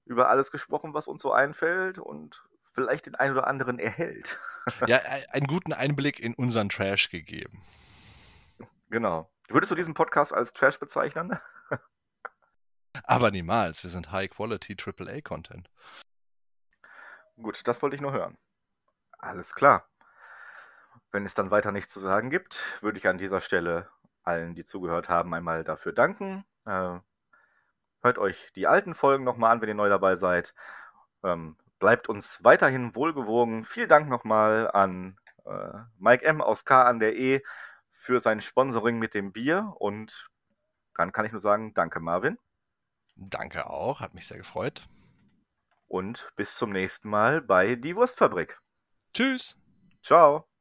über alles gesprochen, was uns so einfällt und vielleicht den einen oder anderen erhält. [LAUGHS] ja, einen guten Einblick in unseren Trash gegeben. Genau. Würdest du diesen Podcast als Trash bezeichnen? [LAUGHS] Aber niemals. Wir sind High-Quality AAA-Content. Gut, das wollte ich nur hören. Alles klar. Wenn es dann weiter nichts zu sagen gibt, würde ich an dieser Stelle allen, die zugehört haben, einmal dafür danken. Äh, hört euch die alten Folgen nochmal an, wenn ihr neu dabei seid. Ähm, bleibt uns weiterhin wohlgewogen. Vielen Dank nochmal an äh, Mike M. aus K an der E für sein Sponsoring mit dem Bier. Und dann kann ich nur sagen, danke Marvin. Danke auch, hat mich sehr gefreut. Und bis zum nächsten Mal bei Die Wurstfabrik. Tschüss. Ciao.